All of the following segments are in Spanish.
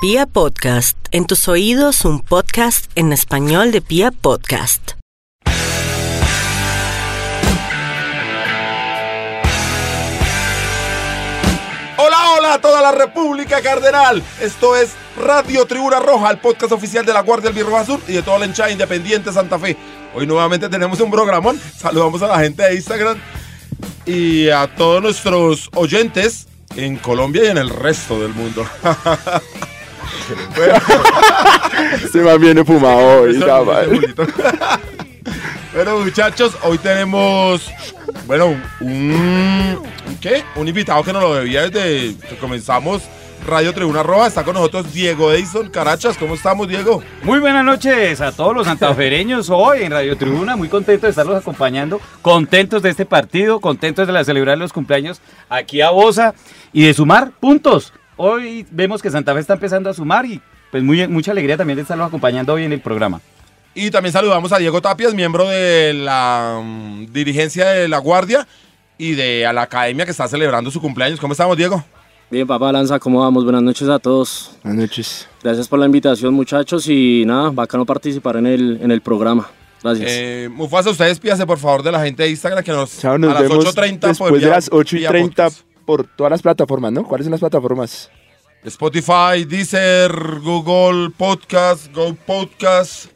Pia Podcast, en tus oídos un podcast en español de Pia Podcast. Hola, hola a toda la República Cardenal. Esto es Radio Tribuna Roja, el podcast oficial de la Guardia del Birroja Sur y de toda la hinchada independiente Santa Fe. Hoy nuevamente tenemos un programón. Saludamos a la gente de Instagram y a todos nuestros oyentes en Colombia y en el resto del mundo. Bueno, Se me viene fumado hoy. Bueno, muchachos, hoy tenemos, bueno, un, ¿un ¿qué? Un invitado que nos lo debía desde que comenzamos Radio Tribuna Roja. Está con nosotros Diego Edison Carachas. ¿Cómo estamos, Diego? Muy buenas noches a todos los santafereños hoy en Radio Tribuna, muy contento de estarlos acompañando, contentos de este partido, contentos de la celebrar los cumpleaños aquí a Bosa y de sumar puntos. Hoy vemos que Santa Fe está empezando a sumar y pues muy, mucha alegría también de estarlos acompañando hoy en el programa. Y también saludamos a Diego Tapias, miembro de la mm, dirigencia de La Guardia y de a la academia que está celebrando su cumpleaños. ¿Cómo estamos, Diego? Bien, papá Lanza, ¿cómo vamos? Buenas noches a todos. Buenas noches. Gracias por la invitación, muchachos, y nada, bacano participar en el, en el programa. Gracias. Eh, Mufasa, usted despídase por favor de la gente de Instagram que nos, Chao, nos a las vemos 8.30 por después de vía- las 8 y vía 30 podcast. por todas las plataformas, ¿no? ¿Cuáles son las plataformas? Spotify, Deezer, Google Podcast, Go Podcast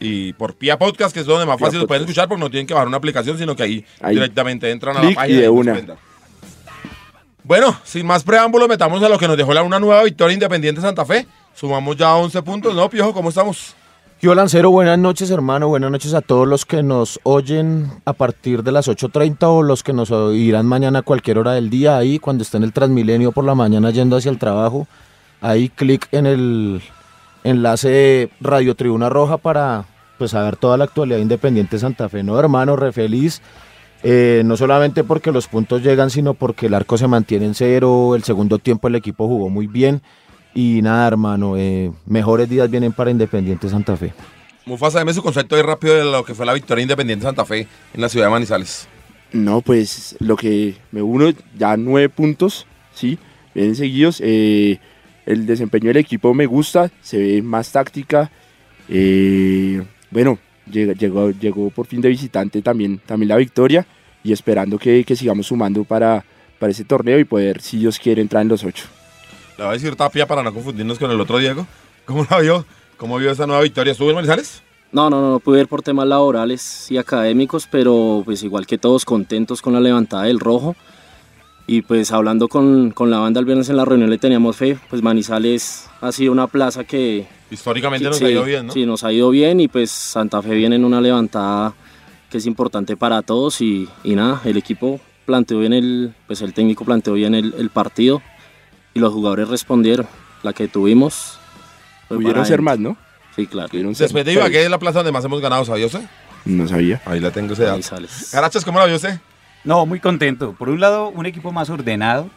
y por Pia Podcast, que es donde más Pia fácil lo pueden escuchar porque no tienen que bajar una aplicación, sino que ahí, Ahí. directamente entran a la página y de una. Bueno, sin más preámbulo, metamos a lo que nos dejó la, una nueva victoria independiente Santa Fe. Sumamos ya 11 puntos, ¿no, Piojo? ¿Cómo estamos? Yo Lancero, buenas noches hermano, buenas noches a todos los que nos oyen a partir de las 8.30 o los que nos oirán mañana a cualquier hora del día, ahí cuando esté en el Transmilenio por la mañana yendo hacia el trabajo, ahí clic en el enlace de Radio Tribuna Roja para pues saber toda la actualidad independiente de Santa Fe, no hermano, re feliz, eh, no solamente porque los puntos llegan, sino porque el arco se mantiene en cero, el segundo tiempo el equipo jugó muy bien y nada hermano, eh, mejores días vienen para Independiente Santa Fe. Mufasa, deme su concepto ahí rápido de lo que fue la victoria independiente Santa Fe en la ciudad de Manizales. No, pues lo que me uno, ya nueve puntos, ¿sí? Vienen seguidos. eh, el desempeño del equipo me gusta, se ve más táctica. eh, bueno, llegó por fin de visitante también, también la victoria y esperando que, que sigamos sumando para, para ese torneo y poder, si Dios quiere, entrar en los ocho. Le voy a decir Tapia para no confundirnos con el otro Diego. ¿Cómo la vio? ¿Cómo vio esa nueva victoria? ¿Estuvo en Manizales? No, no, no, no pude ir por temas laborales y académicos, pero pues igual que todos contentos con la levantada del rojo. Y pues hablando con, con la banda el viernes en la reunión le teníamos fe, pues Manizales ha sido una plaza que... Históricamente nos sí, ha ido bien, ¿no? Sí, nos ha ido bien y pues Santa Fe viene en una levantada que es importante para todos y, y nada, el equipo planteó bien el, pues el técnico planteó bien el, el partido y los jugadores respondieron, la que tuvimos. fue Pudieron para ser más, ¿no? Sí, claro. Pudieron ser Después de. Ibagué es la plaza donde más hemos ganado, ¿sabía usted? No sabía. Ahí la tengo ese dato. Carachas, ¿cómo la vio usted? No, muy contento. Por un lado, un equipo más ordenado,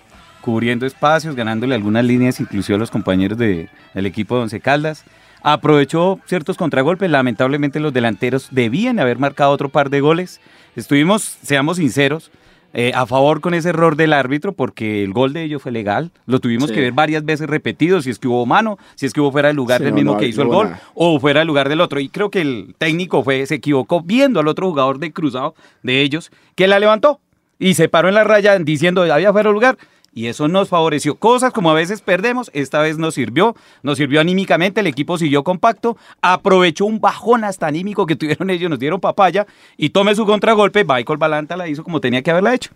cubriendo espacios, ganándole algunas líneas, inclusive a los compañeros de- del equipo de Once Caldas. Aprovechó ciertos contragolpes, lamentablemente los delanteros debían haber marcado otro par de goles. Estuvimos, seamos sinceros, eh, a favor con ese error del árbitro porque el gol de ellos fue legal. Lo tuvimos Sí. que ver varias veces repetido, si es que hubo mano, si es que hubo fuera del lugar Sí, del no, mismo no, que hizo no el gol o fuera del lugar del otro. Y creo que el técnico fue, se equivocó viendo al otro jugador de cruzado de ellos que la levantó y se paró en la raya diciendo había fuera de lugar. Y eso nos favoreció. Cosas como a veces perdemos, esta vez nos sirvió, nos sirvió anímicamente, el equipo siguió compacto, aprovechó un bajón hasta anímico que tuvieron ellos, nos dieron papaya y tome su contragolpe, Michael Balanta la hizo como tenía que haberla hecho.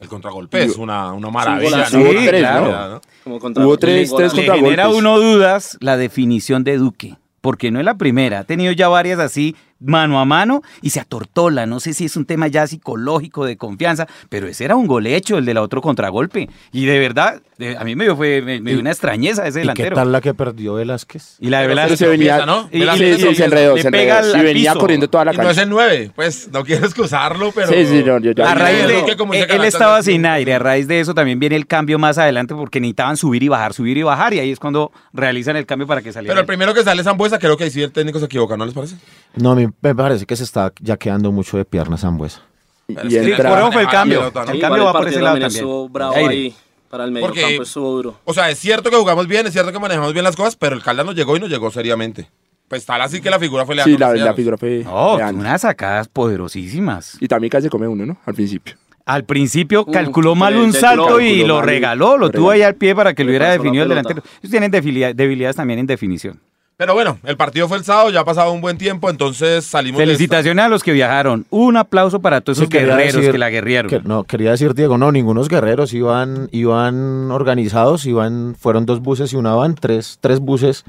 El contragolpe es una, una maravilla, tres, Claro, ¿no? Como contra- Hubo tres- tres Le genera uno dudas la definición de Duque, porque no es la primera, ha tenido ya varias así mano a mano y se atortola, no sé si es un tema ya psicológico de confianza, pero ese era un gol hecho, el del otro contragolpe, y de verdad, de- a mí me dio, fue, me, me dio una extrañeza ese ¿Y qué delantero. tal la que perdió Velázquez? Y la de Velázquez. se venía, ¿no? Y- Velázquez y- sí, se enredó, le se enredó. al- Y venía piso. corriendo toda la Y no es cancha. el 9, pues no quiero excusarlo, pero... Sí, sí, no, yo ya- A raíz de, ese él, estaba sin aire, a raíz de eso también viene el cambio más adelante porque necesitaban subir y bajar, subir y bajar y ahí es cuando realizan el cambio para que saliera. Pero el primero que sale es Zambuesa, creo que ahí sí el técnico se equivoca, ¿no les parece? No, a mí me parece que se está ya quedando mucho de piernas Zambuesa. Y y eso fue el cambio. ¿no? El cambio va por ese lado también estuvo bravo Aire. ahí. Para el medio Porque- campo estuvo duro. O sea, es cierto que jugamos bien, es cierto que manejamos bien las cosas, pero el Caldas nos llegó y nos llegó seriamente. Pues tal así que la figura fue Leandro Sí, la, la figura fue. No, Leandro. unas sacadas poderosísimas. Y también casi come uno, ¿no? Al principio. Al principio Uh, calculó mal un salto y lo regaló, lo lo tuvo ahí al pie para que lo hubiera definido el delantero. Ellos tienen debilidad- debilidades también en definición. Pero bueno, el partido fue el sábado, ya ha pasado un buen tiempo, entonces salimos de. Felicitaciones a los que viajaron. Un aplauso para todos esos quería guerreros decir que la guerrearon. que- no, quería decir, Diego, no, ningunos guerreros, iban, iban organizados, iban, fueron dos buses y una van, tres, tres buses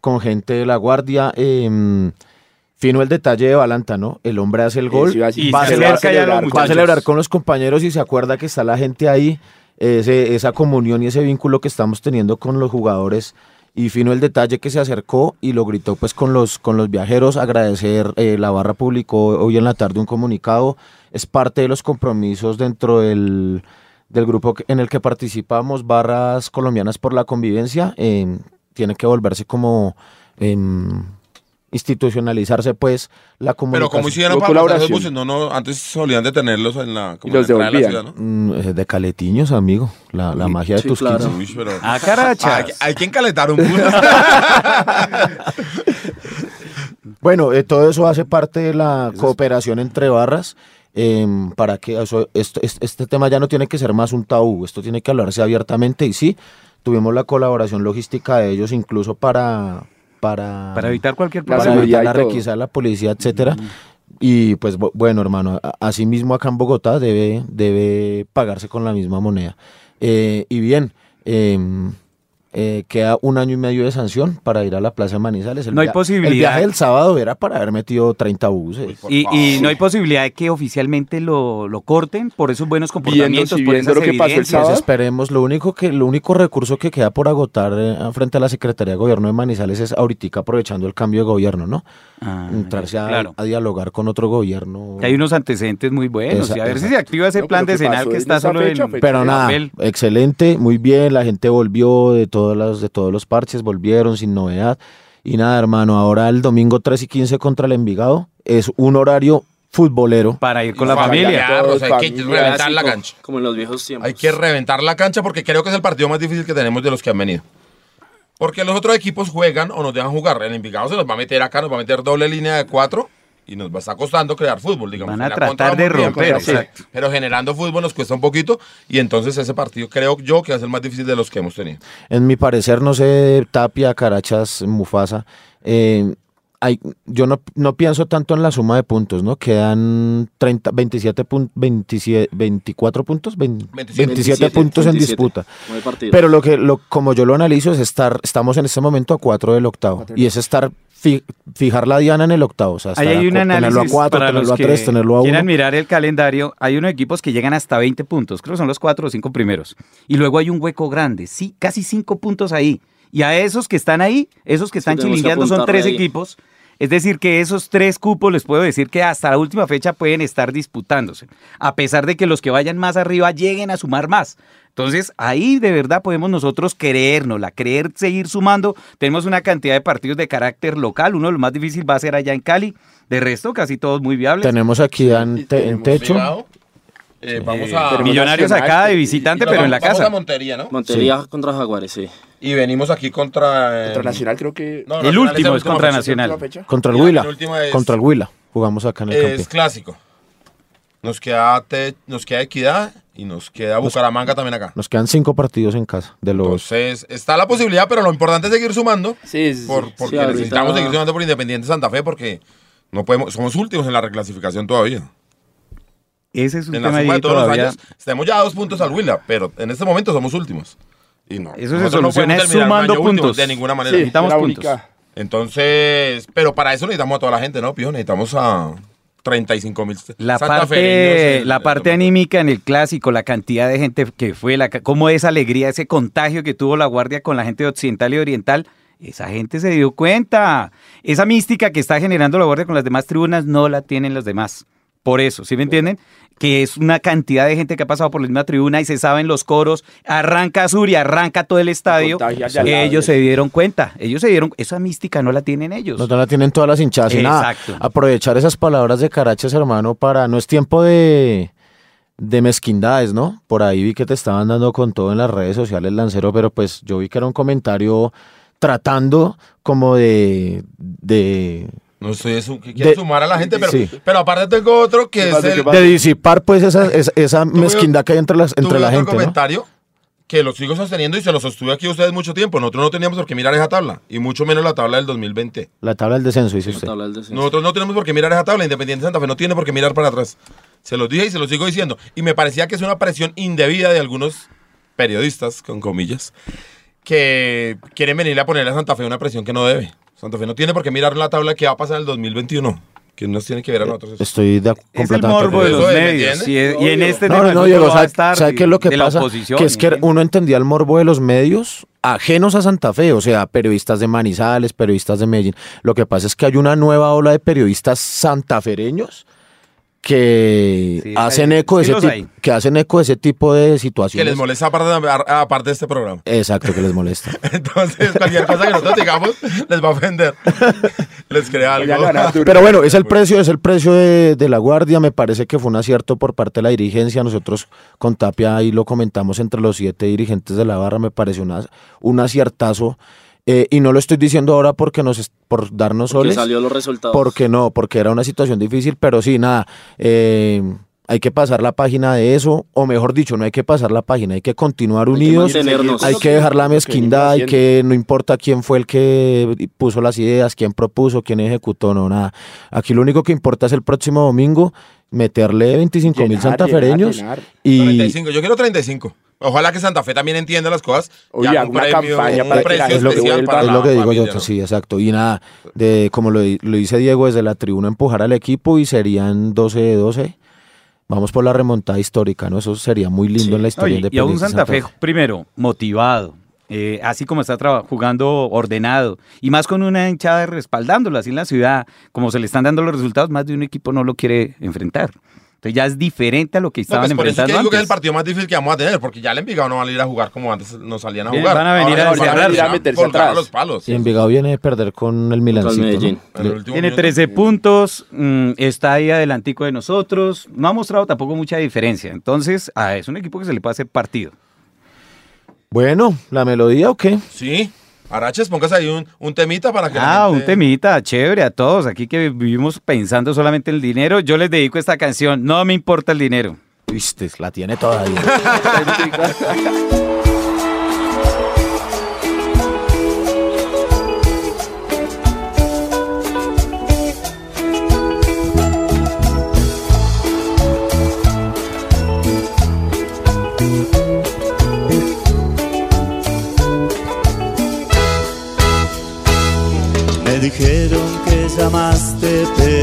con gente de la guardia. eh, fino el detalle de Balanta, ¿no? El hombre hace el gol, va, a celebrar, con los compañeros y se acuerda que está la gente ahí, ese- esa comunión y ese vínculo que estamos teniendo con los jugadores. Y fino el detalle que se acercó y lo gritó pues con los, con los viajeros, agradecer, eh, la barra publicó hoy en la tarde un comunicado, es parte de los compromisos dentro del, del grupo en el que participamos, Barras Colombianas por la Convivencia, eh, tiene que volverse como em, institucionalizarse pues la Pero comunicación. como hicieron para pasar los colaboración. buses, no, no, antes solían de tenerlos en la, como Y los en la entrada de la devolvían. ciudad, ¿no? De caletiños, amigo. La, la magia de sí, tus claro. 15. Uy, pero- Ah, hay, hay que encalentar un bus. Bueno, eh, todo eso hace parte de la cooperación entre barras. em, para que eso, esto, este, este tema ya no tiene que ser más un tabú, esto tiene que hablarse abiertamente y sí, tuvimos la colaboración logística de ellos incluso para para, Para evitar cualquier para problema. seguridad evitar la y todo. requisa de la policía, etcétera. Y pues bu- bueno, hermano, a- así mismo acá en Bogotá debe, debe pagarse con la misma moneda. Eh, y bien, em, eh, queda un año y medio de sanción para ir a la Plaza de Manizales. El No hay posibilidad. El viaje del sábado era para haber metido 30 buses. Y, no hay posibilidad de que oficialmente lo, lo corten por esos buenos comportamientos, si por esas lo que pasó el sábado. Esperemos, lo único que lo único recurso que queda por agotar eh, frente a la Secretaría de Gobierno de Manizales es ahorita aprovechando el cambio de gobierno, ¿no? Ah, Entrarse a, claro. a dialogar con otro gobierno. Que hay unos antecedentes muy buenos. Esa- y a ver si se activa ese No, plan pero ¿qué decenal que está solo fecha? en Pero en nada, papel. excelente, muy bien, la gente volvió de todos los, de todos los parches, volvieron sin novedad. Y nada, hermano, ahora el domingo 3 y 15 contra el Envigado es un horario futbolero. Para ir con la Familia. familia. Claro, o sea, hay que reventar la cancha. Como en los viejos tiempos. Hay que reventar la cancha porque creo que es el partido más difícil que tenemos de los que han venido. Porque los otros equipos juegan o nos dejan jugar. El Envigado se nos va a meter acá, nos va a meter doble línea de cuatro y nos va a estar costando crear fútbol, digamos. Van a tratar de romper, pero- exacto. Pero generando fútbol nos cuesta un poquito y entonces ese partido creo yo que es el más difícil de los que hemos tenido. En mi parecer, no sé, Tapia, Carachas, Mufasa, eh, hay, yo no, no pienso tanto en la suma de puntos, ¿no? Quedan 30, 27, pun- 27 24 puntos, 20 27. 27, puntos en 27. disputa. Nueve partidos. Pero lo que, lo, como yo lo analizo, es estar, estamos en este momento a 4 del octavo. Y es estar, fi- fijar la diana en el octavo. O sea, Ahí hay a un análisis tenerlo a 4, para tenerlo los a que 3, tenerlo a 1. quieran mirar el calendario. Hay unos equipos que llegan hasta 20 puntos. Creo que son los cuatro o cinco primeros. Y luego hay un hueco grande. Sí, casi cinco puntos ahí. Y a esos que están ahí, esos que están que chilingueando son apuntarle tres ahí. equipos. Es decir, que esos tres cupos les puedo decir que hasta la última fecha pueden estar disputándose. A pesar de que los que vayan más arriba lleguen a sumar más. Entonces, ahí de verdad podemos nosotros creérnosla, creer seguir sumando. Tenemos una cantidad de partidos de carácter local. Uno de los más difíciles va a ser allá en Cali. De resto, casi todos muy viables. Tenemos aquí en, te- techo. Eh, vamos Eh, a... pero Millonarios acá de y- visitante, pero en la vamos- casa. a Montería, ¿no? Montería contra Jaguares, sí. Y venimos aquí contra... eh, Contra Nacional creo que... no, El Nacional último es contra fecha. Nacional. fecha. Contra el Huila. es- Contra el Huila. Jugamos acá en el Es clásico. Nos queda, te- nos queda Equidad y nos queda Bucaramanga también acá. Nos quedan cinco partidos en casa. De los Entonces, está la posibilidad, pero lo importante es seguir sumando. Sí, sí, sí. Por, porque necesitamos seguir sumando por Independiente Santa Fe porque no podemos, somos últimos en la reclasificación todavía. Ese es un En la tema suma de todos todavía. los años, estamos ya a dos puntos al Huila, pero en este momento somos últimos. Y no, Eso se no soluciona un sumando últimos puntos. De ninguna Sí, manera. necesitamos puntos. Entonces, pero para eso necesitamos a toda la gente, ¿no, Pijo? Necesitamos a 35 mil. La parte, la parte anímica en el clásico, la cantidad de gente que fue, la, cómo esa alegría, ese contagio que tuvo la guardia con la gente de occidental y oriental, esa gente se dio cuenta. Esa mística que está generando la guardia con las demás tribunas no la tienen los demás. Por eso, ¿sí me entienden? Que es una cantidad de gente que ha pasado por la misma tribuna y se saben los coros, arranca Sur y arranca todo el estadio. Ellos se dieron cuenta, ellos se dieron, esa mística no la tienen ellos. No, no la tienen todas las hinchadas y nada. Exacto. Aprovechar esas palabras de Carachas, hermano, para. No es tiempo de. de mezquindades, ¿no? Por ahí vi que te estaban dando con todo en las redes sociales, Lancero, pero pues yo vi que era un comentario tratando como de... de No estoy eso, que quiere De- sumar a la gente, pero, sí. pero aparte tengo otro que ¿Qué es el, de disipar pues esa, esa, mezquindad que hay entre, las, entre la otro gente, ¿no? comentario que lo sigo sosteniendo y se lo sostuve aquí a ustedes mucho tiempo. Nosotros no teníamos por qué mirar esa tabla, y mucho menos la tabla del 2020. La tabla del descenso, dice La usted. tabla del descenso. Nosotros no tenemos por qué mirar esa tabla. Independiente Santa Fe no tiene por qué mirar para atrás. Se los dije y se los sigo diciendo. Y me parecía que es una presión indebida de algunos periodistas, con comillas, que quieren venirle a ponerle a Santa Fe una presión que no debe. Santa Fe no tiene por qué mirar la tabla que va a pasar en el 2021. Que nos tiene que ver a nosotros. eso. Estoy de, Es el morbo de acuerdo. los Eso es, ¿me medios. Y, y en este No, tema no, va a ¿sabe, estar sabe qué es lo que pasa? Que es que uno entendía el morbo de los medios ajenos a Santa Fe, o sea, periodistas de Manizales, periodistas de Medellín. Lo que pasa es que hay una nueva ola de periodistas santafereños que Sí, hacen hay- eco de sí ese tipo, que hacen eco de ese tipo de Que situaciones. les molesta aparte, aparte de este programa. Exacto, que les molesta. Entonces, cualquier cosa que nosotros digamos les va a ofender. les crea algo. Pero bueno, es el precio, es el precio de, de la guardia. Me parece que fue un acierto por parte de la dirigencia. Nosotros con Tapia ahí lo comentamos entre los siete dirigentes de la barra. Me pareció una, un aciertazo. Eh, y no lo estoy diciendo ahora porque nos por darnos Porque soles. salió los resultados. Porque no, porque era una situación difícil, pero sí, nada. eh, hay que pasar la página de eso, o mejor dicho, no hay que pasar la página, hay que continuar Hay unidos. Hay que dejar la mezquindad, hay que, no importa quién fue el que puso las ideas, quién propuso, quién ejecutó, no, nada. Aquí lo único que importa es el próximo domingo meterle 25 mil santafereños llenar, llenar. y 35. Yo quiero 35. Ojalá que Santa Fe también entienda las cosas. Oye, Ya una campaña un para que precio la gente es lo que, especial vuelva. para es lo que digo yo, sí, exacto. Y nada, de como lo, lo dice Diego desde la tribuna, empujar al equipo y serían 12 de 12. Vamos por la remontada histórica, ¿no? Eso sería muy lindo en la historia Oye, y a un de Santa Fe, primero, motivado, eh, así como está jugando ordenado, y más con una hinchada respaldándolo, así en la ciudad, como se le están dando los resultados, más de un equipo no lo quiere enfrentar. Entonces ya es diferente a lo que No, estaban pues por eso es que enfrentando digo que es el partido más difícil que vamos a tener, porque ya el Envigado no van a ir a jugar como antes nos salían a jugar. van a venir Ahora a van encerrarse. venir a meterse atrás. los palos. Y Envigado viene de perder con el Milancito, Medellín. ¿no? El Tiene minuto. 13 puntos, mm, está ahí adelantico de nosotros, no ha mostrado tampoco mucha diferencia. Entonces, ah, es un equipo que se le puede hacer partido. Bueno, ¿la melodía o qué? Sí. Araches, póngase ahí un, un temita para que Ah, un temita, chévere a todos. Aquí que vivimos pensando solamente en el dinero, yo les dedico esta canción, no me importa el dinero. Viste, la tiene todavía.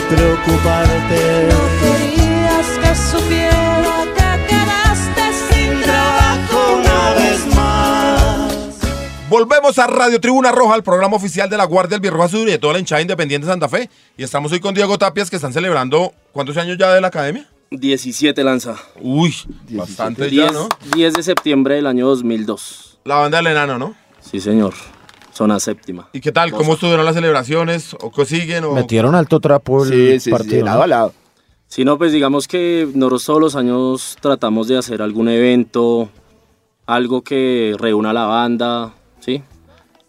Preocuparte. No querías que supiera que quedaste sin trabajo una vez más. Volvemos a Radio Tribuna Roja, el programa oficial de la Guardia del Birro Azul y de toda la hinchada independiente de Santa Fe. Y estamos hoy con Diego Tapias, que están celebrando, ¿cuántos años ya de la academia? 17 lanza. Uy, bastante 10, ya, ¿no? 10 de septiembre del año 2002. La banda del enano, ¿no? Sí, señor. Zona séptima. ¿Y qué tal? ¿Cómo estuvieron las celebraciones? ¿O qué siguen? O... Metieron alto trapo el Sí, sí, sí, partido. lado ¿no? a lado. Si no, pues digamos que nosotros todos los años tratamos de hacer algún evento, algo que reúna a la banda, ¿sí?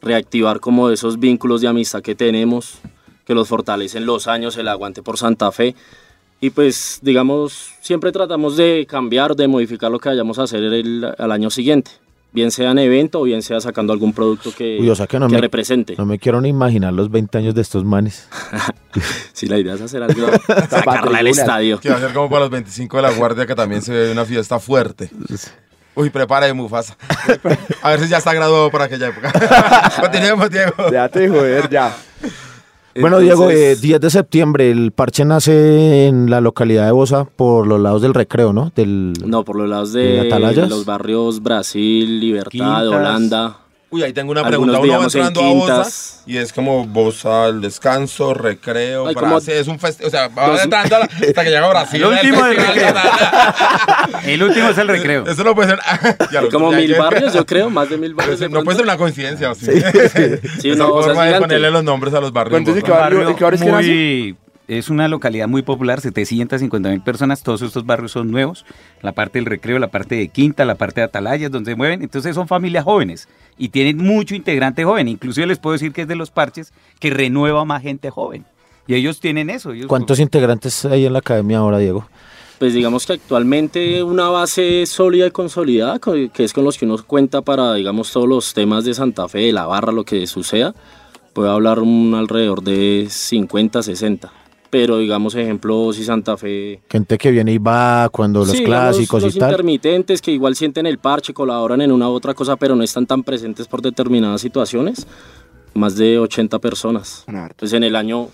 Reactivar como esos vínculos de amistad que tenemos, que los fortalecen los años, el aguante por Santa Fe. Y pues, digamos, siempre tratamos de cambiar, de modificar lo que vayamos a hacer el, al año siguiente. Bien sea en evento o bien sea sacando algún producto que, Uy, o sea que no me- represente. No me quiero ni imaginar los 20 años de estos manes. Si la idea es hacer algo, sacarla al tribuna. estadio. Que va a ser como para los 25 de la Guardia, que también se ve una fiesta fuerte. Uy, prepare Mufasa. A ver si ya está graduado para aquella época. Continuemos, Diego. Déjate de joder ya. Bueno, Diego, eh, Entonces- 10 de septiembre, el parche nace en la localidad de Bosa por los lados del recreo, ¿no? Del, No, por los lados ¿De de los barrios Brasil, Libertad, Quintas. Holanda. Uy, ahí tengo una Algunos pregunta. Uno va digamos en entrando a Bosa y es como Bosa, el descanso, recreo, como Brasil. Es un festival. O sea, va entrando a la- hasta que llega a Brasil. El último del festival. El último es el recreo. Eso no puede ser. Ya como ya- mil ya- barrios, yo creo, más de mil barrios. de No puede ser una coincidencia. Sí, Sí, Esa no, o sea, forma es de ponerle los nombres a los barrios. ¿Cuántos Bosa. ¿Qué barrio- barrio es que muy- es una localidad muy popular, 750 mil personas, todos estos barrios son nuevos, la parte del recreo, la parte de Quinta, la parte de Atalayas, donde se mueven, entonces son familias jóvenes y tienen mucho integrante joven, inclusive les puedo decir que es de los parches que renueva más gente joven. Y ellos tienen eso. ellos- ¿Cuántos integrantes hay en la academia ahora, Diego? Pues digamos que actualmente una base sólida y consolidada, co- que es con los que uno cuenta para, digamos, todos los temas de Santa Fe, de la barra, lo que suceda, puede hablar un alrededor de 50, 60. Pero digamos, ejemplo, si Santa Fe... Gente que viene y va cuando los Sí, clásicos los y tal. intermitentes que igual sienten el parche, colaboran en una u otra cosa, pero no están tan presentes por determinadas situaciones. Más de 80 personas. Son hartos. Pues en el año...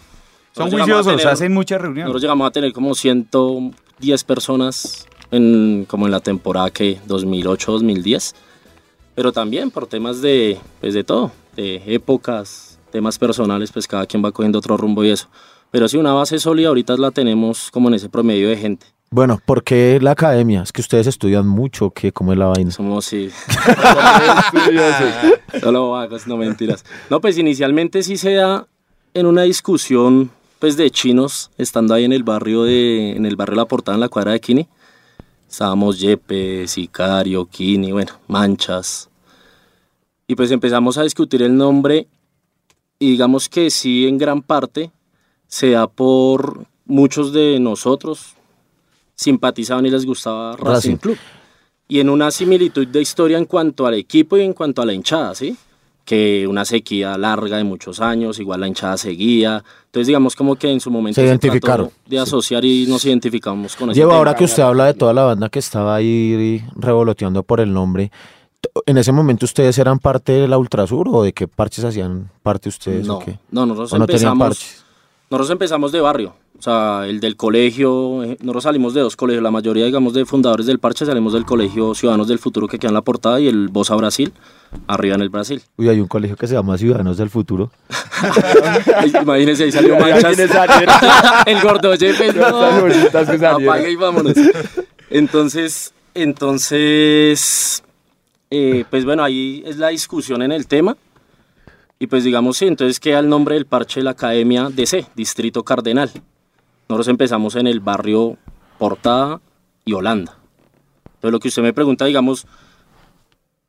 son juiciosos, tener- hacen muchas reuniones. nosotros llegamos a tener como 110 personas en, como en la temporada que 2008-2010. Pero también por temas de, pues de todo, de épocas, temas personales, pues cada quien va cogiendo otro rumbo y eso. Pero sí, una base sólida ahorita la tenemos como en ese promedio de gente. Bueno, ¿por qué la academia? Es que ustedes estudian mucho, que ¿cómo es la vaina? Somos, sí. Solo vagos, no mentiras. No, pues inicialmente sí se da en una discusión pues de chinos, estando ahí en el barrio de, en el barrio La Portada, en la cuadra de Kini. Estábamos Yepe, Sicario, Kini, bueno, Manchas. Y pues empezamos a discutir el nombre y digamos que sí, en gran parte se da por muchos de nosotros simpatizaban y les gustaba Racing. Club. Y en una similitud de historia en cuanto al equipo y en cuanto a la hinchada, ¿sí? Que una sequía larga de muchos años, igual la hinchada seguía. Entonces, digamos como que en su momento Se identificaron. de asociar y nos identificamos con Diego, tema. ahora que usted habla de toda la banda que estaba ahí revoloteando por el nombre, ¿en ese momento ustedes eran parte de la Ultrasur o de qué parches hacían parte ustedes? No, o qué? no, nosotros ¿O no tenían empezamos. parches? Nosotros empezamos de barrio, o sea, el del colegio, eh, nosotros salimos de dos colegios, la mayoría, digamos, de fundadores del parche salimos del colegio Ciudadanos del Futuro que queda en la portada y el Bosa Brasil, arriba en el Brasil. Uy, hay un colegio que se llama Ciudadanos del Futuro. Imagínense, ahí salió manchas. El gordo bolitas que salieron. apague y vámonos. Entonces, entonces, eh, pues bueno, ahí es la discusión en el tema. Y pues digamos, sí, entonces queda el nombre del parche de la Academia DC, Distrito Cardenal. Nosotros empezamos en el barrio Portada y Holanda. Entonces lo que usted me pregunta, digamos,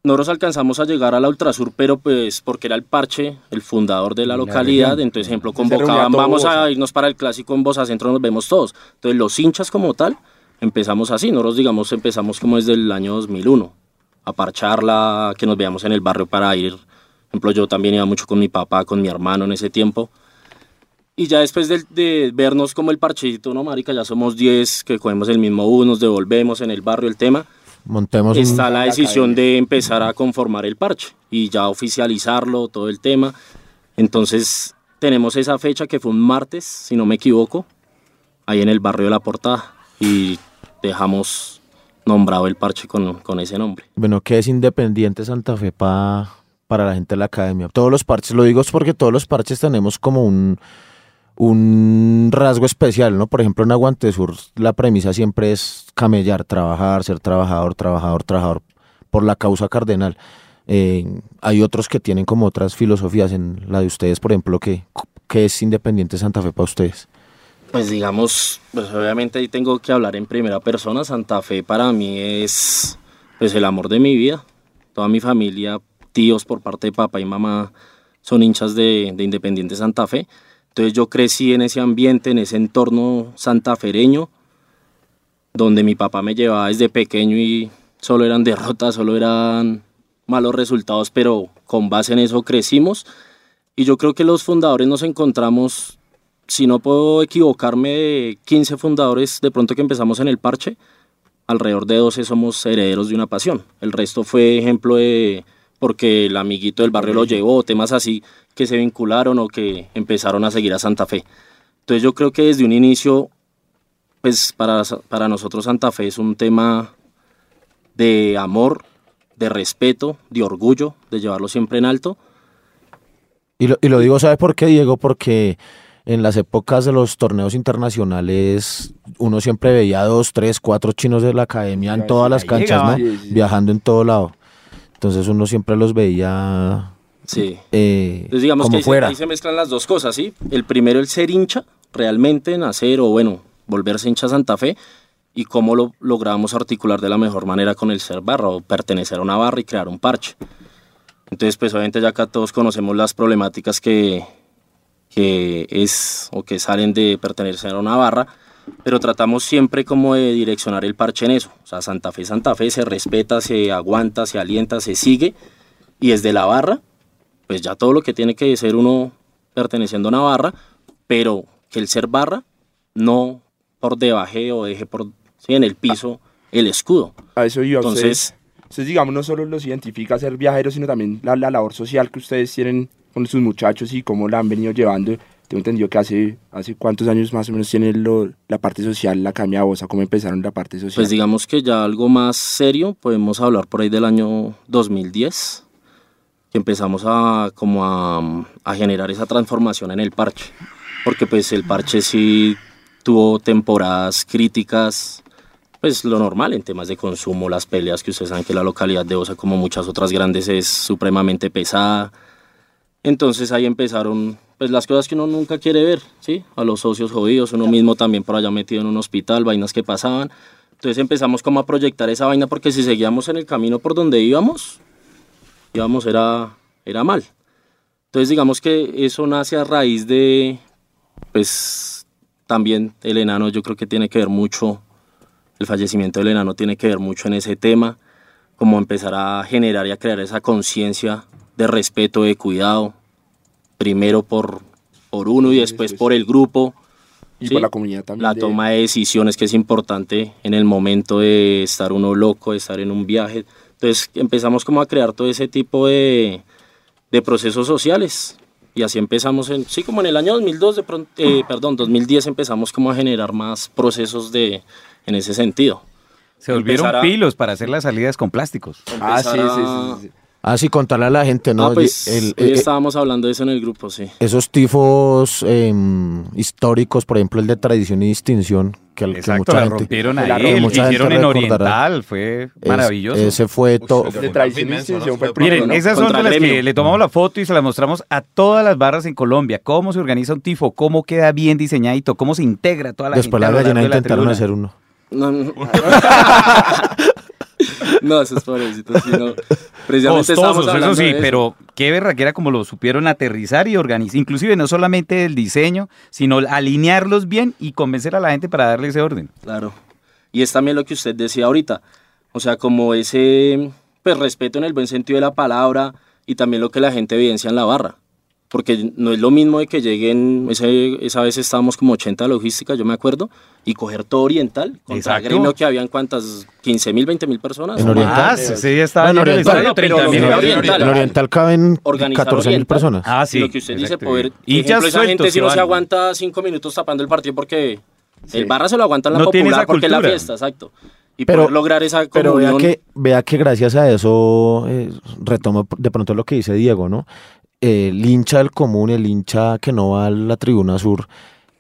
nosotros alcanzamos a llegar a la Ultrasur, pero pues porque era el parche, el fundador de la localidad, entonces ejemplo, convocaban, vamos a irnos para el clásico en Bosa Centro, nos vemos todos. Entonces los hinchas como tal, empezamos así, nosotros digamos empezamos como desde el año 2001, a parcharla, que nos veamos en el barrio para ir, ejemplo, yo también iba mucho con mi papá, con mi hermano en ese tiempo. Y ya después de, de vernos como el parchito, no, marica, ya somos 10 que cogemos el mismo bus, nos devolvemos en el barrio el tema Montemos un... está la decisión de empezar a conformar el parche y ya oficializarlo, todo el tema. Entonces tenemos esa fecha que fue un martes, si no me equivoco, ahí en el barrio de la Portada y dejamos nombrado el parche con, con ese nombre. Bueno, ¿qué es Independiente Santa Fe pa- para la gente de la academia? Todos los parches, lo digo es porque todos los parches tenemos como un, un rasgo especial, ¿no? Por ejemplo, en Aguante Sur la premisa siempre es camellar, trabajar, ser trabajador, trabajador, trabajador, por la causa cardenal. Eh, hay otros que tienen como otras filosofías en la de ustedes, por ejemplo, ¿qué, qué es Independiente Santa Fe para ustedes? Pues digamos, pues obviamente ahí tengo que hablar en primera persona. Santa Fe para mí es pues el amor de mi vida. Toda mi familia, tíos por parte de papá y mamá son hinchas de, de Independiente Santa Fe. Entonces yo crecí en ese ambiente, en ese entorno santafereño, donde mi papá me llevaba desde pequeño y solo eran derrotas, solo eran malos resultados, pero con base en eso crecimos. Y yo creo que los fundadores nos encontramos si no puedo equivocarme, de 15 fundadores de pronto que empezamos en el parche, alrededor de 12 somos herederos de una pasión. El resto fue ejemplo de porque el amiguito del barrio lo llevó, temas así que se vincularon o que empezaron a seguir a Santa Fe. Entonces yo creo que desde un inicio, pues para, para nosotros Santa Fe es un tema de amor, de respeto, de orgullo, de llevarlo siempre en alto. Y lo, y lo digo, ¿sabes por qué, Diego? Porque en las épocas de los torneos internacionales uno siempre veía dos, tres, cuatro chinos de la academia en todas las canchas, ¿no? Viajando en todo lado. Entonces uno siempre los veía Sí. eh, Entonces digamos como que ahí se, fuera. ahí se mezclan las dos cosas, ¿sí? El primero, el ser hincha, realmente nacer o bueno, volverse hincha a Santa Fe y cómo lo logramos articular de la mejor manera con el ser barra o pertenecer a una barra y crear un parche. Entonces, pues obviamente ya acá todos conocemos las problemáticas que, que es o que salen de pertenecer a una barra, pero tratamos siempre como de direccionar el parche en eso. O sea, Santa Fe, Santa Fe, se respeta, se aguanta, se alienta, se sigue, y desde la barra, pues ya todo lo que tiene que ser uno perteneciendo a una barra, pero que el ser barra no por debaje o deje por sí, en el piso el escudo. A eso iba. Entonces- ustedes, digamos, no solo los identifica ser viajeros, sino también la, la labor social que ustedes tienen con sus muchachos y cómo la han venido llevando. Tengo entendido que hace, hace cuántos años más o menos tienen lo- la parte social, la Academia Bosa, cómo empezaron la parte social. Pues digamos que ya algo más serio, podemos hablar por ahí del año 2010, que empezamos a, como a, a generar esa transformación en el parche, porque pues el parche sí tuvo temporadas críticas, pues lo normal en temas de consumo, las peleas que ustedes saben que la localidad de Osa, como muchas otras grandes, es supremamente pesada. Entonces ahí empezaron pues las cosas que uno nunca quiere ver, ¿sí? A los socios jodidos, uno mismo también por allá metido en un hospital, vainas que pasaban. Entonces empezamos como a proyectar esa vaina porque si seguíamos en el camino por donde íbamos, íbamos era, era mal. Entonces digamos que eso nace a raíz de, pues también el enano yo creo que tiene que ver mucho, el fallecimiento del enano tiene que ver mucho en ese tema, como empezar a generar y a crear esa conciencia de respeto, de cuidado, primero por, por uno y después por el grupo. y ¿sí? por la comunidad también. La de- toma de decisiones que es importante en el momento de estar uno loco, de estar en un viaje. Entonces empezamos como a crear todo ese tipo de, de procesos sociales. Y así empezamos, en, sí, como en el año 2002, de pronto, eh, perdón, 2010 empezamos como a generar más procesos de, en ese sentido. Se volvieron a- pilos para hacer las salidas con plásticos. Ah, sí, sí, sí, sí, sí. Ah, sí, contarle a la gente, ¿no? Ah, pues, El- hoy eh, estábamos hablando de eso en el grupo, sí. esos tifos em, históricos, por ejemplo, el de tradición y distinción, que, al- que Exacto, mucha la gente, rompieron ahí, la que mucha gente hicieron en recordará. Oriental, fue es- maravilloso. Ese fue todo. Uf, De un tradición y inmenso, ¿no? distinción fue el Fue Miren, esas son de las que le tomamos la foto y se las mostramos a todas las barras en Colombia. Cómo se organiza un tifo, cómo queda bien diseñadito, cómo se integra toda la Después gente. la a lo gallina la intentaron hacer uno. No, no. no, esos pobrecitos, sí, no. Precisamente Costosos, eso sí, de eso. pero qué berraquera como lo supieron aterrizar y organizar. Inclusive no solamente el diseño, sino alinearlos bien y convencer a la gente para darle ese orden. Claro. Y es también lo que usted decía ahorita. O sea, como ese pues, respeto en el buen sentido de la palabra y también lo que la gente evidencia en la barra. Porque no es lo mismo de que lleguen, ese- esa vez estábamos como 80 logística, yo me acuerdo, y coger todo oriental contra Exacto. gremio que habían cuántas, 15 mil, 20 mil personas. En Oriental. Ah, ese día estaba el Oriental, pero 30 lo mil. En Oriental. en Oriental caben Organizar 14 mil personas. Ah, sí. Y lo que usted dice, poder. por Hinchas ejemplo, esa gente si no se aguanta cinco minutos tapando el partido porque Sí. el barra se lo aguanta en la No popular esa porque es la fiesta, exacto. Y Pero- poder lograr esa Pero vea comunión. que, vea que gracias a eso, eh, retomo de pronto lo que dice Diego, ¿no? El hincha del común, el hincha que no va a la tribuna sur,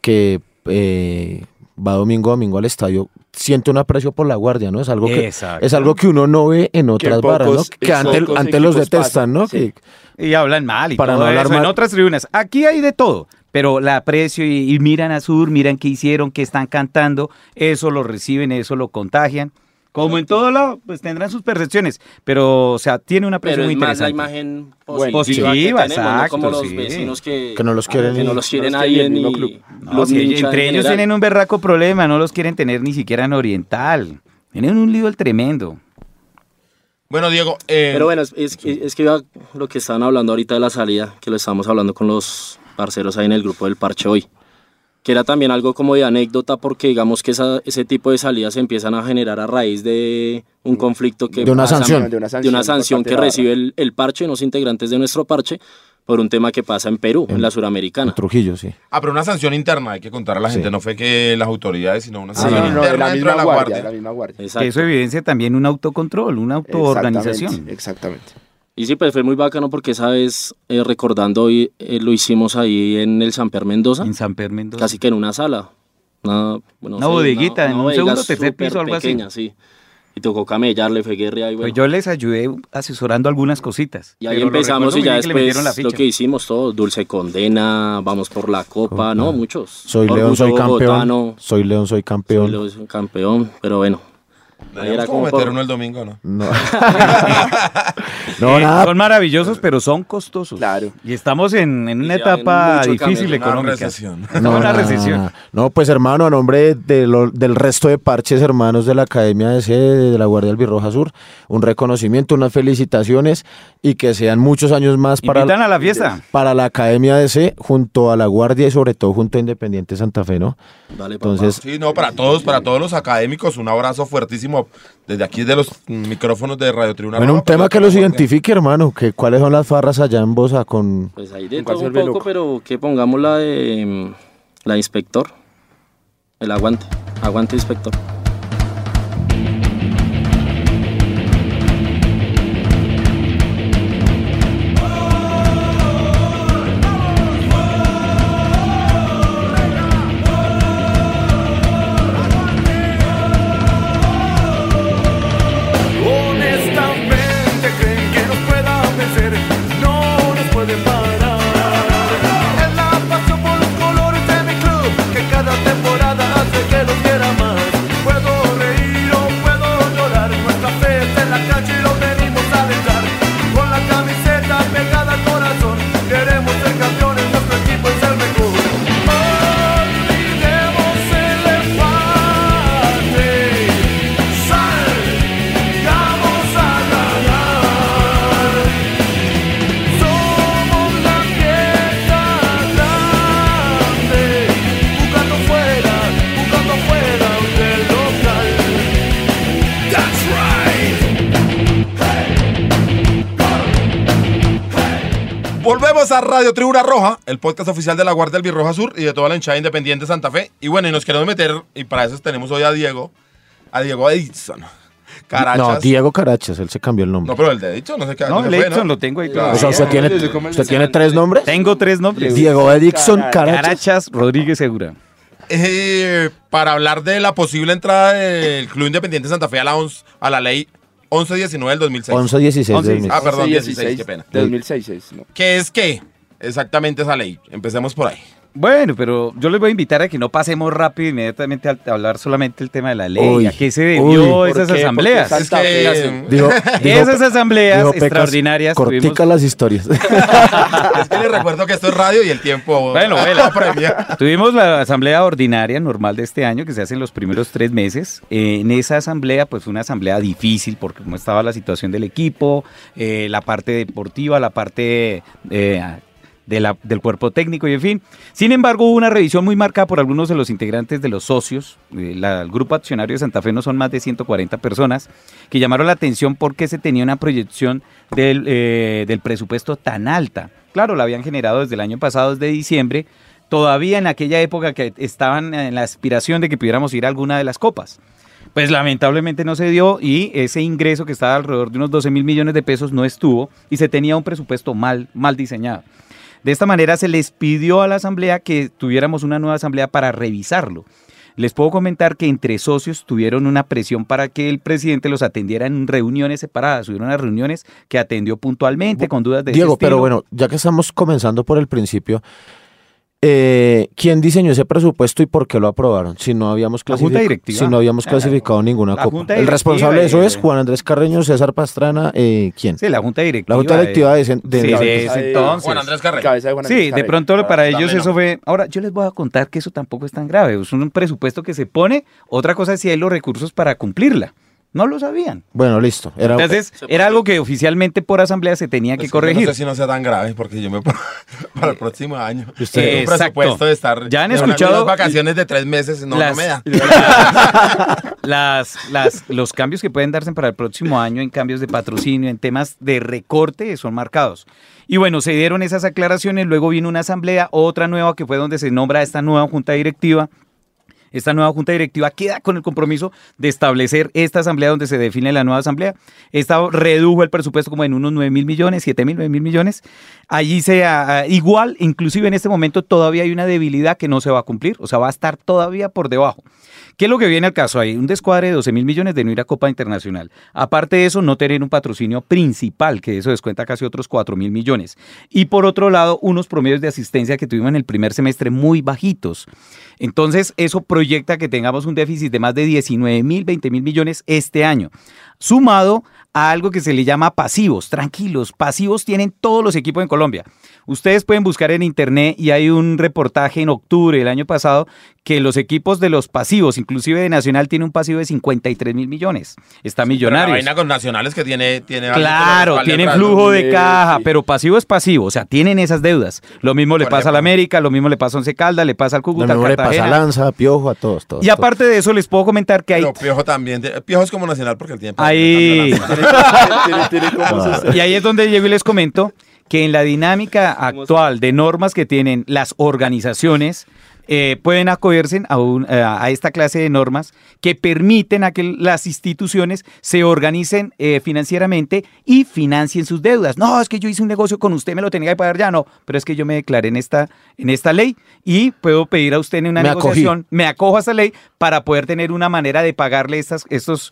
que eh, va domingo a domingo al estadio, siente un aprecio por la guardia, ¿no? Es algo que, Exacto. es algo que uno no ve en otras barras, ¿no? pocos- Que antes, pocos los detestan, pasan, ¿no? sí. Que- Y hablan mal y Para todo no hablar eso en mal. otras tribunas. Aquí hay de todo, pero la aprecio y, y miran a Sur, miran qué hicieron, qué están cantando, eso lo reciben, eso lo contagian. Como en todo lado, pues tendrán sus percepciones, pero, o sea, tiene una pero muy es más la interesante. imagen Bueno, positiva, positiva, que tenemos, no como exacto, los sí. vecinos que, Que no los quieren que ni- no los quieren no los ahí quieren en el club. No, los si hinchas en entre ellos general. tienen un berraco problema, no los quieren tener ni siquiera en Oriental. Tienen un lío tremendo. Bueno, Diego, eh, Pero bueno, es, es, que- es que iba lo que estaban hablando ahorita de la salida, que lo estábamos hablando con los parceros ahí en el grupo del parche hoy. Que era también algo como de anécdota porque digamos que esa- ese tipo de salidas se empiezan a generar a raíz de un conflicto que De una pasa- sanción. De una de una por sanción que recibe el, el parche, los integrantes de nuestro parche, por un tema que pasa en Perú, en, la suramericana. Trujillo, sí. Ah, pero una sanción interna, hay que contar a la gente. Sí. No fue que las autoridades, sino una Ah, sanción no, no, de la de misma la guardia, guardia. de la misma guardia. Que Exacto. eso evidencia también un autocontrol, una autoorganización. Exactamente, Exactamente. Y sí, pues fue muy bacano porque esa vez, eh, recordando hoy, eh, lo hicimos ahí en el Samper Mendoza, En San Pedro Mendoza. casi que en una sala. Una, bueno, Una sí, bodeguita, en un segundo, tercer piso, algo así. pequeña, sí. Y tocó camellarle, fue guerra y bueno. Pues yo les ayudé asesorando algunas cositas. Y ahí empezamos y ya que después lo que hicimos todo, Dulce Condena, Vamos por la Copa, ¿no? Muchos. Soy León, soy campeón. Soy León, soy campeón. Soy León, soy campeón, pero bueno. Era como meter uno el domingo, ¿no? No. no, Eh, nada. Son maravillosos, pero son costosos. Claro. Y estamos en, en una en etapa difícil cambio, Una económica. recesión. No, una recesión. No, pues hermano, a nombre de lo- del resto de parches hermanos de la Academia de C de la Guardia Albirroja Sur, un reconocimiento, unas felicitaciones y que sean muchos años más para, Invitan a la fiesta. para la Academia de C junto a la Guardia y sobre todo junto a Independiente Santa Fe, ¿no? Dale, papá. Entonces, Sí, no, para todos, para todos los académicos, un abrazo fuertísimo desde aquí de los micrófonos de Radio Tribuna. bueno, un pues, tema que los identifique, hermano, que cuáles son las farras allá en Bosa con... Pues ahí de ¿Con cuál todo un poco, loco? pero que pongamos la de la inspector. El aguante. Aguante inspector. A Radio Tribuna Roja, el podcast oficial de la Guardia del Birroja Sur y de toda la hinchada independiente de Santa Fe. Y bueno, y nos queremos meter, y para eso tenemos hoy a Diego, a Diego Edison. Carachas. No, Diego Carachas, él se cambió el nombre. No, pero el de Edison, no sé qué. No, se el fue, Edson lo tengo ahí Claro. o sea, usted tiene, usted tiene tres nombres. Tengo tres nombres. Diego Edison Carachas. Carachas Rodríguez Segura. Eh, para hablar de la posible entrada del Club Independiente Santa Fe a la, a la ley 1119 del 2006. 11 16 11, 2000. Ah, perdón, 11, 16, qué pena. De 2006, es, ¿no? ¿Qué es qué? Exactamente esa ley. Empecemos por ahí. Bueno, pero yo les voy a invitar a que no pasemos rápido inmediatamente a, hablar solamente el tema de la ley. Uy, ¿A qué se debió uy. esas asambleas? Es que- Esas asambleas dijo Pecas, extraordinarias Cortica tuvimos- las historias. Es que les recuerdo que esto es radio y el tiempo Bueno, bueno. apremia. Tuvimos la asamblea ordinaria normal de este año que se hace en los primeros tres meses. Eh, en esa asamblea, pues fue una asamblea difícil porque como estaba la situación del equipo, eh, la parte deportiva, la parte eh, del cuerpo técnico y en fin. Sin embargo, hubo una revisión muy marcada por algunos de los integrantes de los socios. Eh, el grupo accionario de Santa Fe no son más de 140 personas que llamaron la atención porque se tenía una proyección del, eh, del presupuesto tan alta. Claro, la habían generado desde el año pasado, desde diciembre, todavía en aquella época que estaban en la aspiración de que pudiéramos ir a alguna de las copas. Pues lamentablemente no se dio y ese ingreso que estaba alrededor de unos 12 mil millones de pesos no estuvo y se tenía un presupuesto mal, mal diseñado. De esta manera se les pidió a la asamblea que tuviéramos una nueva asamblea para revisarlo. Les puedo comentar que entre socios tuvieron una presión para que el presidente los atendiera en reuniones separadas. Hubieron unas reuniones que atendió puntualmente con dudas de ese Diego, pero bueno, ya que estamos comenzando por el principio, eh, ¿quién diseñó ese presupuesto y por qué lo aprobaron? Si no habíamos, La Junta clasific- Directiva. si no habíamos clasificado ninguna la copa. Junta El responsable de eso es Juan Andrés Carreño, César Pastrana, eh, ¿quién? Sí, la junta directiva. La Junta Directiva de, de- Sí, de- de cabeza ese de- entonces. Juan Andrés Juan Sí, de pronto para ellos no. eso fue... Ahora, yo les voy a contar que eso tampoco es tan grave. Es un presupuesto que se pone. Otra cosa es si hay los recursos para cumplirla. No lo sabían. Bueno, listo. Era, Entonces, era algo que oficialmente por asamblea se tenía que corregir. No sé si no sea tan grave, porque yo me pongo para el próximo año. Usted- un Exacto. presupuesto de estar. Ya han escuchado- vacaciones de tres meses, no, Las- no me da. las, las, los cambios que pueden darse para el próximo año en cambios de patrocinio, en temas de recorte, son marcados. Y bueno, se dieron esas aclaraciones, luego vino una asamblea, otra nueva que fue donde se nombra esta nueva junta directiva. Esta nueva junta directiva queda con el compromiso de establecer esta asamblea donde se define la nueva asamblea. Esta redujo el presupuesto como en unos 9 mil millones, 7 mil, 9 mil millones. Allí se, ah, igual, inclusive en este momento todavía hay una debilidad que no se va a cumplir, o sea, va a estar todavía por debajo. ¿Qué es lo que viene al caso? Hay un descuadre de 12 mil millones de no ir a Copa Internacional. Aparte de eso, no tener un patrocinio principal, que eso descuenta casi otros 4 mil millones. Y por otro lado, unos promedios de asistencia que tuvimos en el primer semestre muy bajitos. Entonces, eso proyecta que tengamos un déficit de más de 19 mil, 20 mil millones este año. Sumado a algo que se le llama pasivos. Tranquilos, pasivos tienen todos los equipos en Colombia. Ustedes pueden buscar en internet y hay un reportaje en octubre del año pasado que los equipos de los pasivos, inclusive de Nacional, tiene un pasivo de 53 mil millones. Está Pero la vaina con nacionales que tiene. tiene lo Claro, tienen flujo de caja, sí. pero pasivo es pasivo, o sea, tienen esas deudas. Lo mismo le pasa a la. América, lo mismo le pasa a Once Caldas, le pasa al lo Cúcuta, mismo le pasa a. Lanza, a Piojo, a todos, todos. Y todos. aparte de eso, les puedo comentar que hay Pero Piojo también. Piojo es como nacional porque el tiempo. Ahí. Y ahí es donde llego y les comento que en la dinámica actual de normas que tienen las organizaciones, eh, pueden acogerse a, un- eh, a esta clase de normas que permiten a que las instituciones se organicen eh, financieramente y financien sus deudas. No, es que yo hice un negocio con usted, me lo tenía que pagar ya, no, pero es que yo me declaré en esta, en esta ley y puedo pedir a usted en una Me acogí. negociación, me acojo a esta ley para poder tener una manera de pagarle estas, estos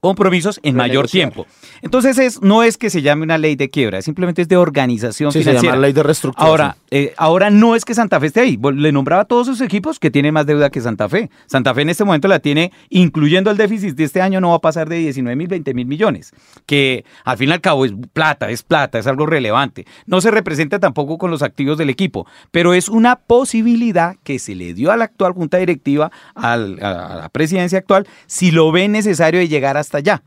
compromisos en mayor tiempo. Entonces es, no es que se llame una ley de quiebra, simplemente es de organización Sí, se financiera. llama ley de reestructuración. Ahora, eh, ahora no es que Santa Fe esté ahí. Le nombraba a todos sus equipos que tienen más deuda que Santa Fe. Santa Fe en este momento la tiene, incluyendo el déficit de este año, no va a pasar de 19 mil, 20 mil millones. Que al fin y al cabo es plata, es plata, es algo relevante. No se representa tampoco con los activos del equipo, pero es una posibilidad que se le dio a la actual junta directiva, al- a, a la presidencia actual, si lo ven necesario de llegar hasta allá.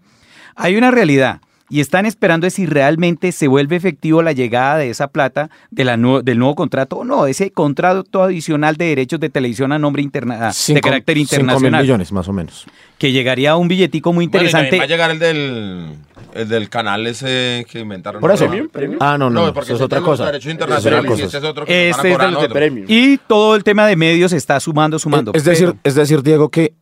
Hay una realidad y están esperando es si realmente se vuelve efectivo la llegada de esa plata de la nue- del nuevo contrato o no, ese contrato adicional de derechos de televisión a nombre interna de carácter mil internacional, millones, más o menos. que llegaría a un billetico muy Bueno, y también interesante. va a llegar el del, el del canal ese que inventaron. Por eso. Ah, no, no, porque eso es otra cosa. Derechos es internacionales y este es otro que Este es de premium. y todo el tema de medios está sumando, sumando. Es decir, es decir, Diego, que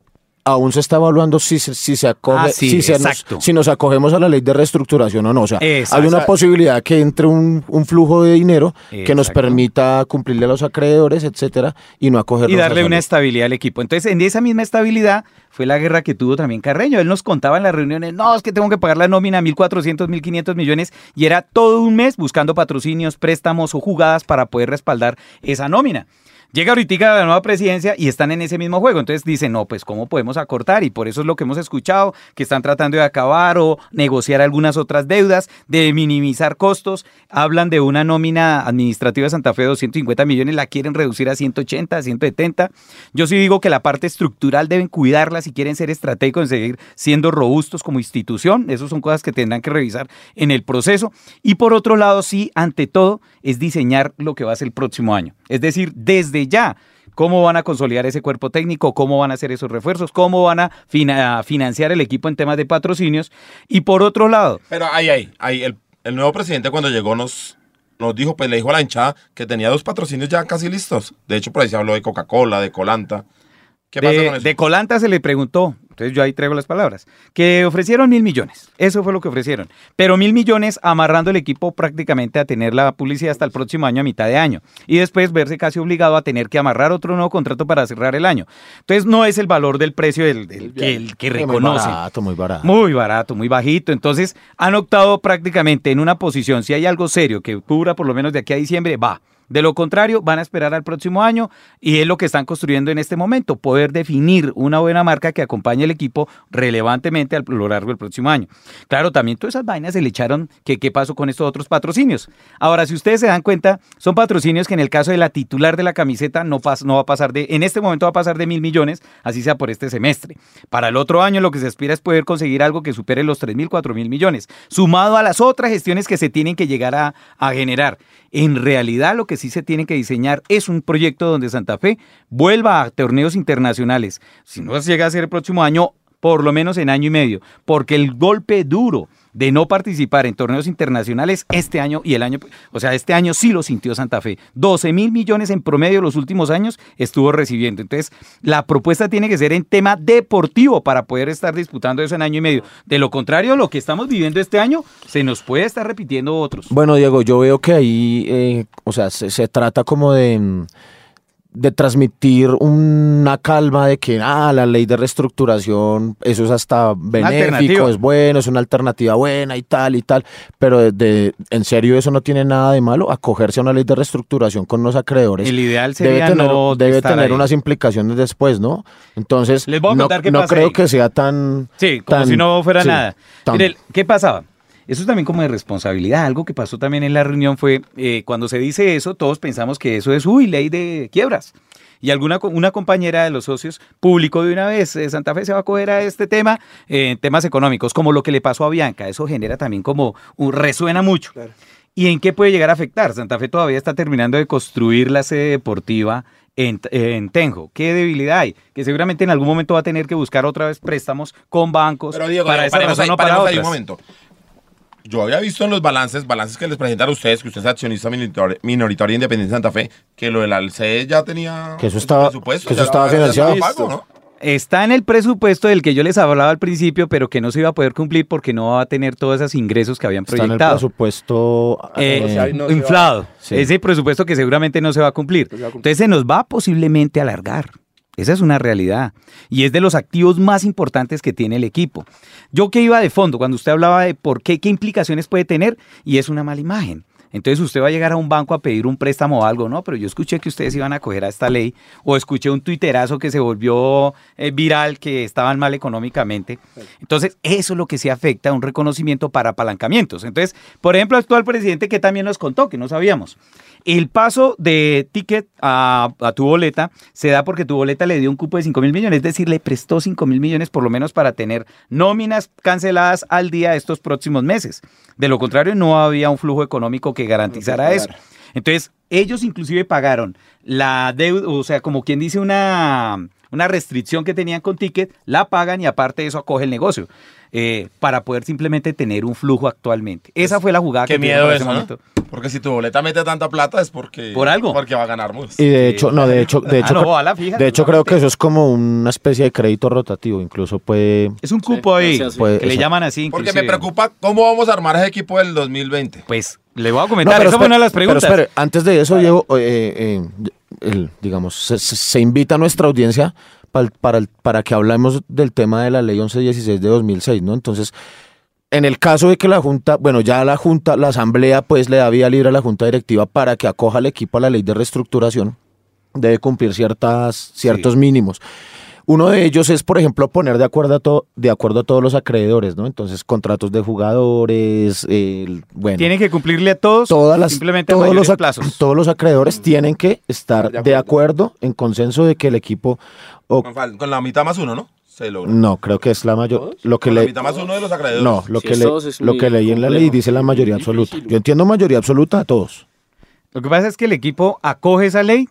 aún se está evaluando si, se- si se acoge, Ah, sí, si, se nos, exacto. si nos acogemos a la ley de reestructuración o no. O sea, Exacto. hay una posibilidad que entre un, un flujo de dinero que nos permita cumplirle a los acreedores, etcétera, y no acogernos y darle a una estabilidad al equipo. Entonces, en esa misma estabilidad fue la guerra que tuvo también Carreño. Él nos contaba en las reuniones, no, es que tengo que pagar la nómina 1.400, 1.500 millones, y era todo un mes buscando patrocinios, préstamos o jugadas para poder respaldar esa nómina. Llega ahorita la nueva presidencia y están en ese mismo juego. Entonces dicen, no, pues ¿cómo podemos acortar? Y por eso es lo que hemos escuchado, que están tratando de acabar o negociar algunas otras deudas, de minimizar costos. Hablan de una nómina administrativa de Santa Fe de 250 millones, la quieren reducir a 180, a 170. Yo sí digo que la parte estructural deben cuidarla si quieren ser estratégicos, en seguir siendo robustos como institución. Esas son cosas que tendrán que revisar en el proceso. Y por otro lado, sí, ante todo, es diseñar lo que va a ser el próximo año. Es decir, desde ya, cómo van a consolidar ese cuerpo técnico, cómo van a hacer esos refuerzos, cómo van a, fina- a financiar el equipo en temas de patrocinios. Y por otro lado, Pero ahí, ahí, ahí, el, el nuevo presidente cuando llegó nos, nos dijo, pues le dijo a la hinchada que tenía dos patrocinios ya casi listos. De hecho, por ahí se habló de Coca-Cola, de Colanta. ¿Qué pasa de, con eso? de Colanta se le preguntó, entonces yo ahí traigo las palabras, que ofrecieron mil millones. Eso fue lo que ofrecieron. Pero mil millones amarrando el equipo prácticamente a tener la publicidad hasta el próximo año, a mitad de año. Y después verse casi obligado a tener que amarrar otro nuevo contrato para cerrar el año. Entonces no es el valor del precio del, del- que, que Muy reconoce. barato, muy barato. Muy barato, muy bajito. Entonces han optado prácticamente en una posición, si hay algo serio que cubra por lo menos de aquí a diciembre, va. De lo contrario, van a esperar al próximo año y es lo que están construyendo en este momento, poder definir una buena marca que acompañe al equipo relevantemente a lo largo del próximo año. Claro, también todas esas vainas se le echaron que qué pasó con estos otros patrocinios. Ahora, si ustedes se dan cuenta, son patrocinios que en el caso de la titular de la camiseta no, pas- no va a pasar de, en este momento va a pasar de mil millones, así sea por este semestre. Para el otro año lo que se aspira es poder conseguir algo que supere los tres mil, cuatro mil millones, sumado a las otras gestiones que se tienen que llegar a, a generar. En realidad lo que sí se tiene que diseñar es un proyecto donde Santa Fe vuelva a torneos internacionales. Si no llega a ser el próximo año, por lo menos en año y medio, porque el golpe duro de no participar en torneos internacionales este año y el año, o sea, este año sí lo sintió Santa Fe. 12 mil millones en promedio los últimos años estuvo recibiendo. Entonces, la propuesta tiene que ser en tema deportivo para poder estar disputando eso en año y medio. De lo contrario, lo que estamos viviendo este año se nos puede estar repitiendo otros. Bueno, Diego, yo veo que ahí, eh, o sea, se, trata como de, mm, de transmitir una calma de que, ah, la ley de reestructuración, eso es hasta benéfico, es bueno, es una alternativa buena y tal y tal, pero de, de- en serio eso no tiene nada de malo, acogerse a una ley de reestructuración con los acreedores. El ideal debe sería tener, no debe tener ahí. unas implicaciones después, ¿no? Entonces, Les voy a no, no creo ahí. que sea tan... Sí, como tan- si no fuera sí, nada. tan- Mire, ¿qué pasaba? Eso es también como de responsabilidad. Algo que pasó también en la reunión fue, eh, cuando se dice eso, todos pensamos que eso es, uy, ley de quiebras. Y alguna una compañera de los socios publicó de una vez, eh, Santa Fe se va a coger a este tema, eh, en temas económicos, como lo que le pasó a Bianca. Eso genera también como, un, resuena mucho. ¿Y en qué puede llegar a afectar? Santa Fe todavía está terminando de construir la sede deportiva en, en Tenjo. ¿Qué debilidad hay? Que seguramente en algún momento va a tener que buscar otra vez préstamos con bancos Pero Diego, para Diego, esa paremos razón ahí, o para paremos ahí un otras. momento. Yo había visto en los balances, balances que les presentan a ustedes, que usted es accionista minoritar- minoritario independiente de Santa Fe, que lo del ALCE ya tenía Que eso estaba- presupuesto, que eso estaba financiado. pago, ¿no? Está en el presupuesto del que yo les hablaba al principio, pero que no se iba a poder cumplir porque no va a tener todos esos ingresos que habían Está en el proyectado. presupuesto Eh, no se va- no se inflado. Sí. Ese presupuesto que seguramente no se va a cumplir. No se va a cumplir. Entonces se nos va posiblemente a alargar. Esa es una realidad. Y es de los activos más importantes que tiene el equipo. Yo que iba de fondo cuando usted hablaba de por qué, qué implicaciones puede tener, y es una mala imagen. Entonces usted va a llegar a un banco a pedir un préstamo o algo, ¿no? Pero yo escuché que ustedes iban a coger a esta ley, o escuché un tuiterazo que se volvió eh, viral, que estaban mal económicamente. Entonces, eso es lo que se afecta a un reconocimiento para apalancamientos. Entonces, por ejemplo, el actual presidente que también nos contó, que no sabíamos. El paso de ticket a, a tu boleta se da porque tu boleta le dio un cupo de 5 mil millones, es decir, le prestó 5 mil millones por lo menos para tener nóminas canceladas al día estos próximos meses. De lo contrario, no había un flujo económico que garantizara eso. Entonces, ellos inclusive pagaron la deuda, o sea, como quien dice una, una restricción que tenían con ticket, la pagan y aparte de eso acoge el negocio. eh, para poder simplemente tener un flujo actualmente. Esa fue la jugada Qué que miedo eso, ese ¿no? momento. Porque si tu boleta mete tanta plata es porque... Por algo. Porque va a ganar mucho. Y de hecho, no, de hecho, de Ah, hecho, no, de hecho creo que eso es como una especie de crédito rotativo, incluso puede, Es un cupo ahí, sí, sí. Puede- que le llaman así. Porque me preocupa cómo vamos a armar ese equipo del 2020. Pues le voy a No, comentar, fue una de las preguntas. Pero espere, antes de eso, Diego, eh, eh, el- digamos, se, invita a nuestra audiencia para, para que hablemos del tema de la ley 1116 de 2006, ¿no? Entonces, en el caso de que la Junta, bueno, ya la Junta, la Asamblea, pues le da vía libre a la Junta Directiva para que acoja al equipo a la ley de reestructuración, debe cumplir ciertas, ciertos mínimos. Uno de ellos es, por ejemplo, poner de acuerdo a, to- de acuerdo a todos los acreedores, ¿no? Entonces, contratos de jugadores, el- bueno Tienen que cumplirle a todos todas las, simplemente todos, los, plazos. todos los acreedores tienen que estar De de acuerdo en consenso de que el equipo o- Con, la mitad más uno, ¿no? Se logra. no creo que es la mayor lo que Con la le mitad más uno de los acreedores. no lo Si que le, lo que leí en la ley dice la mayoría absoluta yo entiendo mayoría absoluta a todos Lo que pasa es que el equipo acoge esa ley,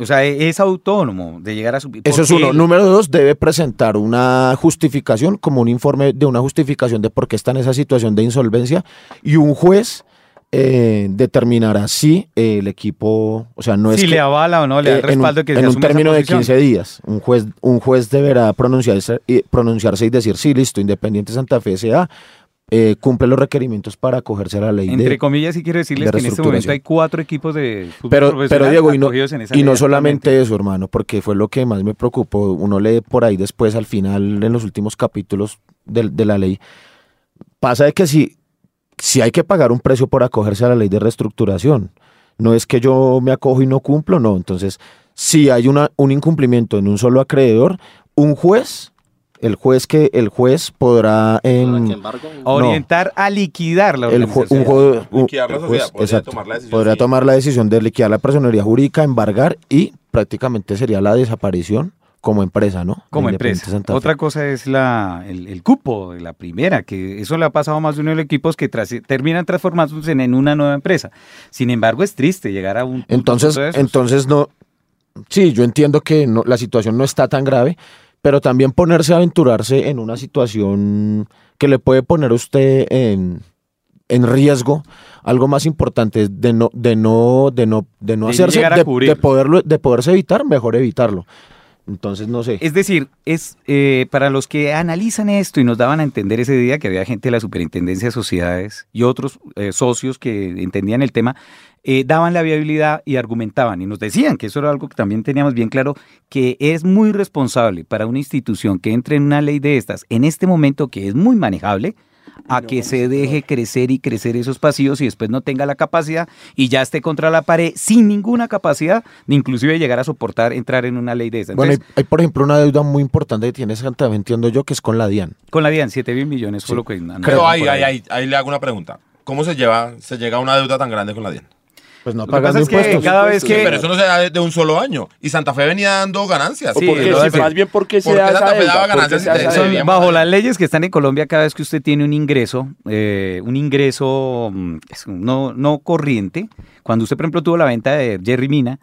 o sea, e- es autónomo de llegar a su... eso es uno número dos debe presentar una justificación como un informe de una justificación de por qué está en esa situación de insolvencia y un juez eh, determinará si eh, el equipo o sea no es si que- le avala o no, le da el Eh, en un- respaldo que se en un término de posición. 15 días. Un juez, un juez deberá pronunciarse, y- pronunciarse y decir, sí, listo, Independiente Santa Fe S.A. eh, cumple los requerimientos para acogerse a la ley Entre de... comillas, sí quiero decirles de que en este momento hay cuatro equipos de fútbol Pero, pero profesional Diego, y no, en esa y no solamente eso, hermano, porque fue lo que más me preocupó. Uno lee por ahí después, al final, en los últimos capítulos de, de la ley, pasa de que si, si hay que pagar un precio por acogerse a la ley de reestructuración, No es que yo me acojo y no cumplo, no. Entonces, si hay una, un incumplimiento en un solo acreedor, un juez, el juez que el juez podrá en. Orientar a liquidar la el ju- organización. un juez, un- Liquidar la sociedad, juez, podría exacto, tomar la decisión, podría sí. tomar la decisión de liquidar la personería jurídica, embargar y prácticamente sería la desaparición como empresa, ¿no? como empresa. Santa. Otra cosa es la, el, el cupo, la primera, que eso le ha pasado a más de uno de los equipos que tras- terminan transformándose en, en una nueva empresa. Sin embargo, es triste llegar a un... Entonces, de esos. entonces no. Sí, yo entiendo que no, la situación no está tan grave, pero también ponerse a aventurarse en una situación que le puede poner a usted en, en riesgo. Algo más importante es de no, de no, de no, de no De hacerse, de, de poderlo, de poderse evitar, mejor evitarlo. Entonces, no sé. Es decir, es eh, para los que analizan esto y nos daban a entender ese día que había gente de la Superintendencia de Sociedades y otros eh, socios que entendían el tema, eh, daban la viabilidad y argumentaban y nos decían que eso era algo que también teníamos bien claro, que es muy responsable para una institución que entre en una ley de estas en este momento que es muy manejable, a que se deje crecer y crecer esos pasivos y después no tenga la capacidad y ya esté contra la pared sin ninguna capacidad de inclusive llegar a soportar entrar en una ley de estas. Bueno, hay, Entonces, hay, por ejemplo, una deuda muy importante que tiene Santa Fe, entiendo yo, que es con la DIAN. Con la DIAN, 7 mil millones fue lo que... Pero ahí, ahí, ahí, ahí le hago una pregunta. ¿Cómo se lleva, se llega a una deuda tan grande con la DIAN? Pues no pagando es que impuestos. cada vez Sí, que... pero eso no se da de, un solo año. Y Santa Fe venía dando ganancias. Sí, porque, sí, más bien porque se Porque da Santa Fe daba ganancias se da se- bajo las leyes que están en Colombia, cada vez que usted tiene un ingreso, eh, un ingreso mm, no, no corriente, cuando usted, por ejemplo, tuvo la venta de Jerry Mina,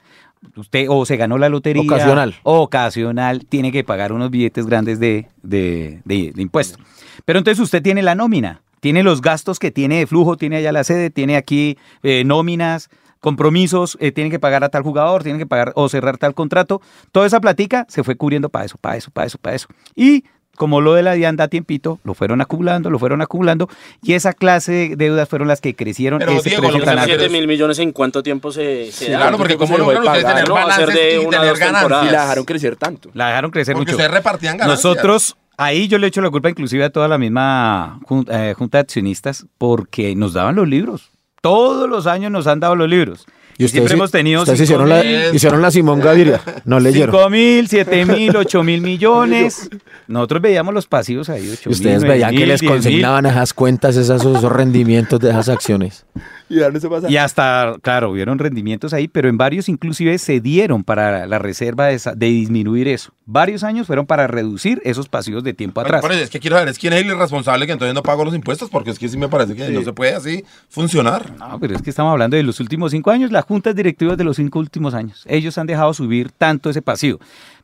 usted o se ganó la lotería. Ocasional. o Ocasional, tiene que pagar unos billetes grandes de, de, de, de impuesto. Pero entonces usted tiene la nómina, tiene los gastos que tiene de flujo, tiene allá la sede, tiene aquí eh, nóminas, compromisos, eh, tiene que pagar a tal jugador, tiene que pagar o cerrar tal contrato. Toda esa platica se fue cubriendo para eso, para eso, para eso, para eso. Y como lo de la DIAN da tiempito, lo fueron acumulando, lo fueron acumulando, y esa clase de deudas fueron las que crecieron Pero, ese Diego, precio lo que tan se alto. refiere 7 mil millones en cuánto tiempo se, se Sí, da? Claro, porque ¿Cuánto como logran ustedes tener balances de y una, tener temporadas. Y la ganancias. dejaron crecer tanto. La dejaron crecer Porque mucho. ustedes repartían ganancias. Nosotros, ahí yo le echo la culpa inclusive a toda la misma eh, junta de accionistas porque nos daban los libros. Todos los años nos han dado los libros. Y, siempre hemos tenido ustedes hicieron, la, hicieron la Simón Gaviria. No leyeron. 5 mil, 7 mil, 8 mil millones. Nosotros veíamos los pasivos ahí, 8 Y ustedes mil, veían que les 10 mil. consignaban esas cuentas, esas, esos rendimientos de esas acciones. Y ahora no se pasa. Y hasta, claro, hubieron rendimientos ahí, pero en varios inclusive se dieron para la reserva de, esa- de disminuir eso. Varios años fueron para reducir esos pasivos de tiempo Bueno, atrás. eso es que quiero saber, ¿es quién es el irresponsable que entonces no pagó los impuestos? Porque es que sí me parece que no se puede así funcionar. No, pero es que estamos hablando de los últimos cinco años, las juntas directivas de los cinco últimos años. Ellos han dejado subir tanto ese pasivo.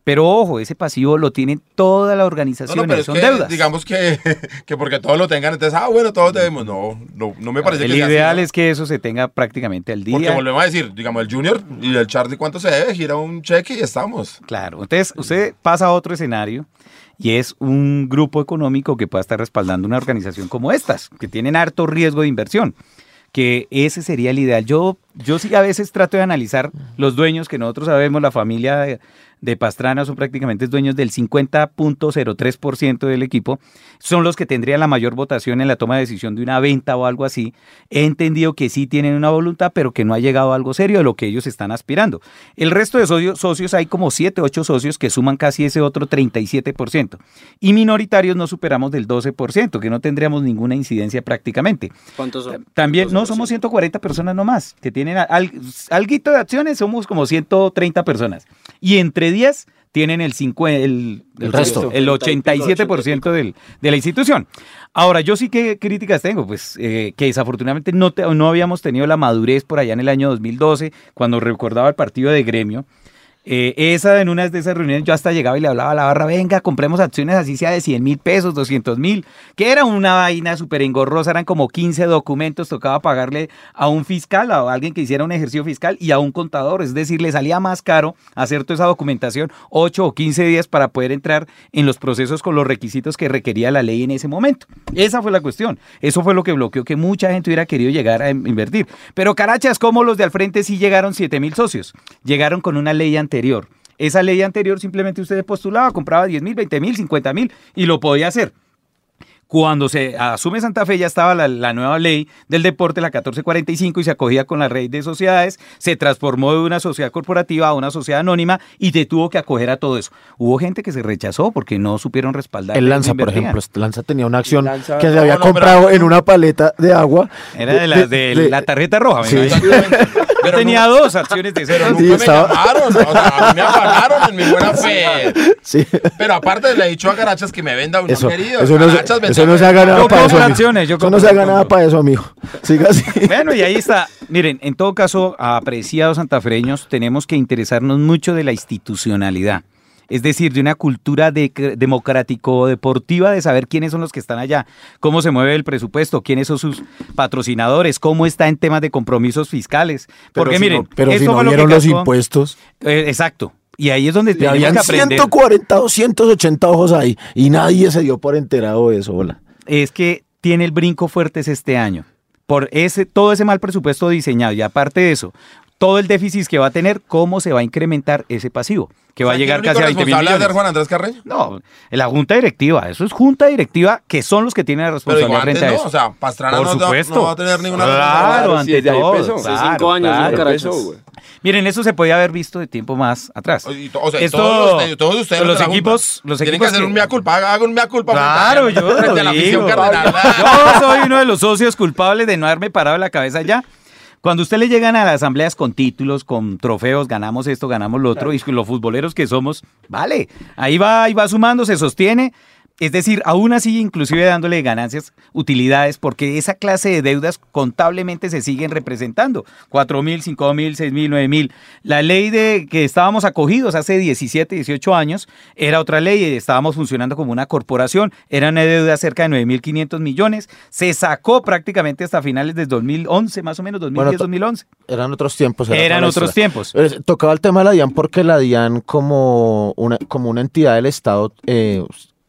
Pero ojo, ese pasivo lo tiene toda la No, organización, no, pero es son que deudas. digamos que, que porque todos lo tengan, entonces, ah, bueno, todos debemos. No, no, no me parece El que sea así, ideal ¿no? es que eso se tenga prácticamente al Porque día. volvemos a decir, digamos, el Junior y el Charlie, ¿cuánto se debe? Gira un cheque y estamos. Claro, entonces usted pasa a otro escenario y es un grupo económico que pueda estar respaldando una organización como estas, que tienen harto riesgo de inversión, que ese sería el ideal. Yo, yo sí a veces trato de analizar los dueños, que nosotros sabemos, la familia de, Pastrana son prácticamente dueños del 50.03% del equipo, son los que tendrían la mayor votación en la toma de decisión de una venta o algo así. He entendido que sí tienen una voluntad, pero que no ha llegado a algo serio de lo que ellos están aspirando. El resto de socios, socios hay como 7, 8 socios que suman casi ese otro 37%. Y minoritarios no superamos del 12%, que no tendríamos ninguna incidencia prácticamente. ¿Cuántos son? También, no, 12%. somos 140 personas nomás, que tienen al, alguito de acciones, somos como 130 personas. Y entre 10 tienen el, 5, el, El resto. el 87% del, de la institución. Ahora, yo sí que críticas tengo, pues eh, que desafortunadamente no, te- no habíamos tenido la madurez por allá en el año 2012, cuando recordaba el partido de gremio. Eh, esa en una de esas reuniones yo hasta llegaba y le hablaba a la barra, venga, compremos acciones así sea de 100 mil pesos, 200 mil, que era una vaina súper engorrosa, eran como 15 documentos, tocaba pagarle a un fiscal, a alguien que hiciera un ejercicio fiscal y a un contador, es decir, le salía más caro hacer toda esa documentación, 8 o 15 días para poder entrar en los procesos con los requisitos que requería la ley en ese momento. Esa fue la cuestión, eso fue lo que bloqueó que mucha gente hubiera querido llegar a in- invertir. Pero carachas, como los de al frente sí llegaron 7 mil socios, llegaron con una ley anterior. Esa ley anterior simplemente usted postulaba, compraba 10 mil, 20 mil, 50 mil y lo podía hacer. Cuando se asume Santa Fe ya estaba la, la nueva ley del deporte, la 1445, y se acogía con la ley de sociedades, se transformó de una sociedad corporativa a una sociedad anónima y te tuvo que acoger a todo eso. Hubo gente que se rechazó porque no supieron respaldar. El Lanza, por ejemplo, este Lanza tenía una acción Lanza- que se había no, comprado en una paleta de agua. Era de la, de de- la tarjeta roja. me Sí. Yo Pero tenía dos acciones de cero. Pero Sí, nunca estaba- me llamaron, o sea, a mí me apagaron en mi buena fe. Sí. Pero aparte le he dicho a Garachas que me venda un Eso, querido. eso no, se- Garachas, eso vende- no se haga nada Yo para eso. acciones, yo Eso no se haga compro. nada para eso, amigo. Siga así. Bueno, y ahí está. Miren, en todo caso, apreciados santafreños, tenemos que interesarnos mucho de la institucionalidad. Es decir, de una cultura de- democrático-deportiva de saber quiénes son los que están allá, cómo se mueve el presupuesto, quiénes son sus patrocinadores, cómo está en temas de compromisos fiscales. Pero Porque si miren, no- pero si esto no fue lo que vieron los impuestos. Eh, exacto. Y ahí es donde tenemos habían que aprender. 140, 280 ojos ahí. Y nadie se dio por enterado de eso. Hola. es que tiene el brinco fuertes este año. Por ese, todo ese mal presupuesto diseñado. Y aparte de eso, todo el déficit que va a tener, ¿cómo se va a incrementar ese pasivo? Que va a ¿Sabe llegar casi a único 20 mil responsable de millones. ser Juan Andrés Carreño? No, la junta directiva, eso es junta directiva que son los que tienen la Pero responsabilidad antes frente a no, eso. o sea, Pastrana Por no, va- supuesto. no va a tener ninguna Claro, Claro, ante todo. Hace claro, cinco años, claro. ¿no? Empezó, güey. Miren, eso se podía haber visto de tiempo más atrás. Y O sea, Esto- todos ustedes, todos ustedes los de equipos- los tienen equipos que hacer que- un mea culpa, haga haga un mea culpa. Claro, yo lo digo. Yo soy uno de los socios culpables de no haberme parado la cabeza ya. Cuando usted le llegan a las asambleas con títulos, con trofeos, ganamos esto, ganamos lo otro, y los futboleros que somos, vale, ahí va, ahí va sumando, se sostiene. Es decir, aún así, inclusive dándole ganancias, utilidades, porque esa clase de deudas contablemente se siguen representando. 4 mil, 5 mil, 6 mil, 9 mil. La ley de que estábamos acogidos hace 17, 18 años era otra ley, estábamos funcionando como una corporación, era una deuda cerca de 9 mil 500 millones, se sacó prácticamente hasta finales del 2011, más o menos, 2010, to- 2011. Eran otros tiempos. era Eran otros historia. tiempos. Eh, Tocaba el tema de la DIAN porque la DIAN como una, como una entidad del Estado eh,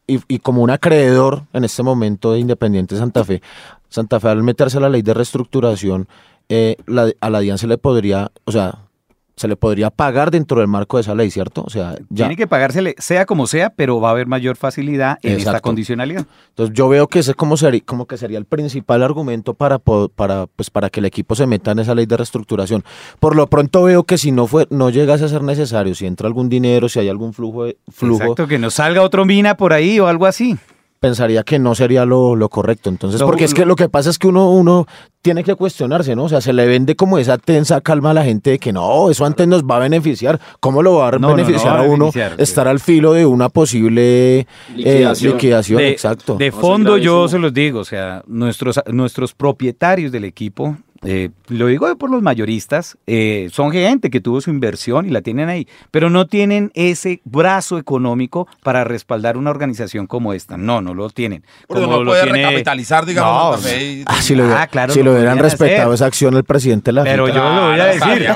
y, y como un acreedor en este momento de Independiente Santa Fe, Santa Fe al meterse a la ley de reestructuración, eh, la- a la DIAN se le podría, o sea, se le podría pagar dentro del marco de esa ley, ¿cierto? O sea, ya. Tiene que pagársele, sea como sea, pero va a haber mayor facilidad en esta Exacto. condicionalidad. Entonces yo veo que ese como, sería, como que sería el principal argumento para, para, pues, para que el equipo se meta en esa ley de reestructuración. Por lo pronto veo que si no fue, no llegase a ser necesario, si entra algún dinero, si hay algún flujo, de- flujo Exacto, que nos salga otro mina por ahí o algo así. Pensaría que no sería lo, lo correcto. Entonces, porque es que lo que pasa es que uno, uno tiene que cuestionarse, ¿no? O sea, se le vende como esa tensa calma a la gente de que no, eso antes nos va a beneficiar. ¿Cómo lo va a No, no, no beneficiar a uno beneficiar. estar al filo de una posible eh, Liquidación. de, exacto. de fondo yo se los digo, o sea, nuestros, nuestros propietarios del equipo, eh, lo digo por los mayoristas, eh, son gente que tuvo su inversión y la tienen ahí, pero no tienen ese brazo económico para respaldar una organización como esta. No, no lo tienen. Porque Como no lo puede tiene- recapitalizar, digamos, No, y- Ah, si lo, Ah, claro, si lo lo hubieran respetado hacer. esa acción el presidente de la Pero yo lo voy a Claro, decir.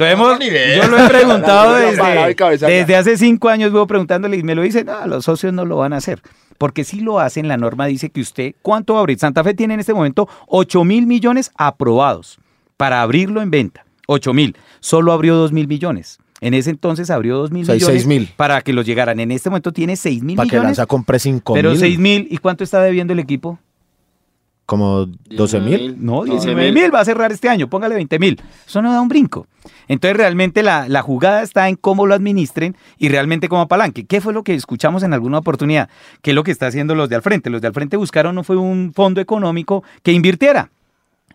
Lo hemos- yo lo he preguntado desde, desde hace cinco años, vivo preguntándole y me lo dicen, no, los socios no lo van a hacer. Porque si lo hacen, la norma dice que usted, ¿cuánto va a abrir? Santa Fe tiene en este momento 8 mil millones aprobados para abrirlo en venta. 8 mil. Solo abrió 2 mil millones. En ese entonces abrió 2 mil O sea, millones 6.000. para que los llegaran. En este momento tiene 6 mil Para que millones. Lanza compre 5 Pero mil. 6 mil. ¿Y cuánto está debiendo el equipo? Como 12 mil. No, 15 19 mil va a cerrar este año, póngale 20 mil. Eso no da un brinco. Entonces realmente la, la jugada está en cómo lo administren y realmente cómo apalanque. ¿Qué fue lo que escuchamos en alguna oportunidad? ¿Qué es lo que está haciendo los de al frente? Los de al frente buscaron no fue un fondo económico que invirtiera.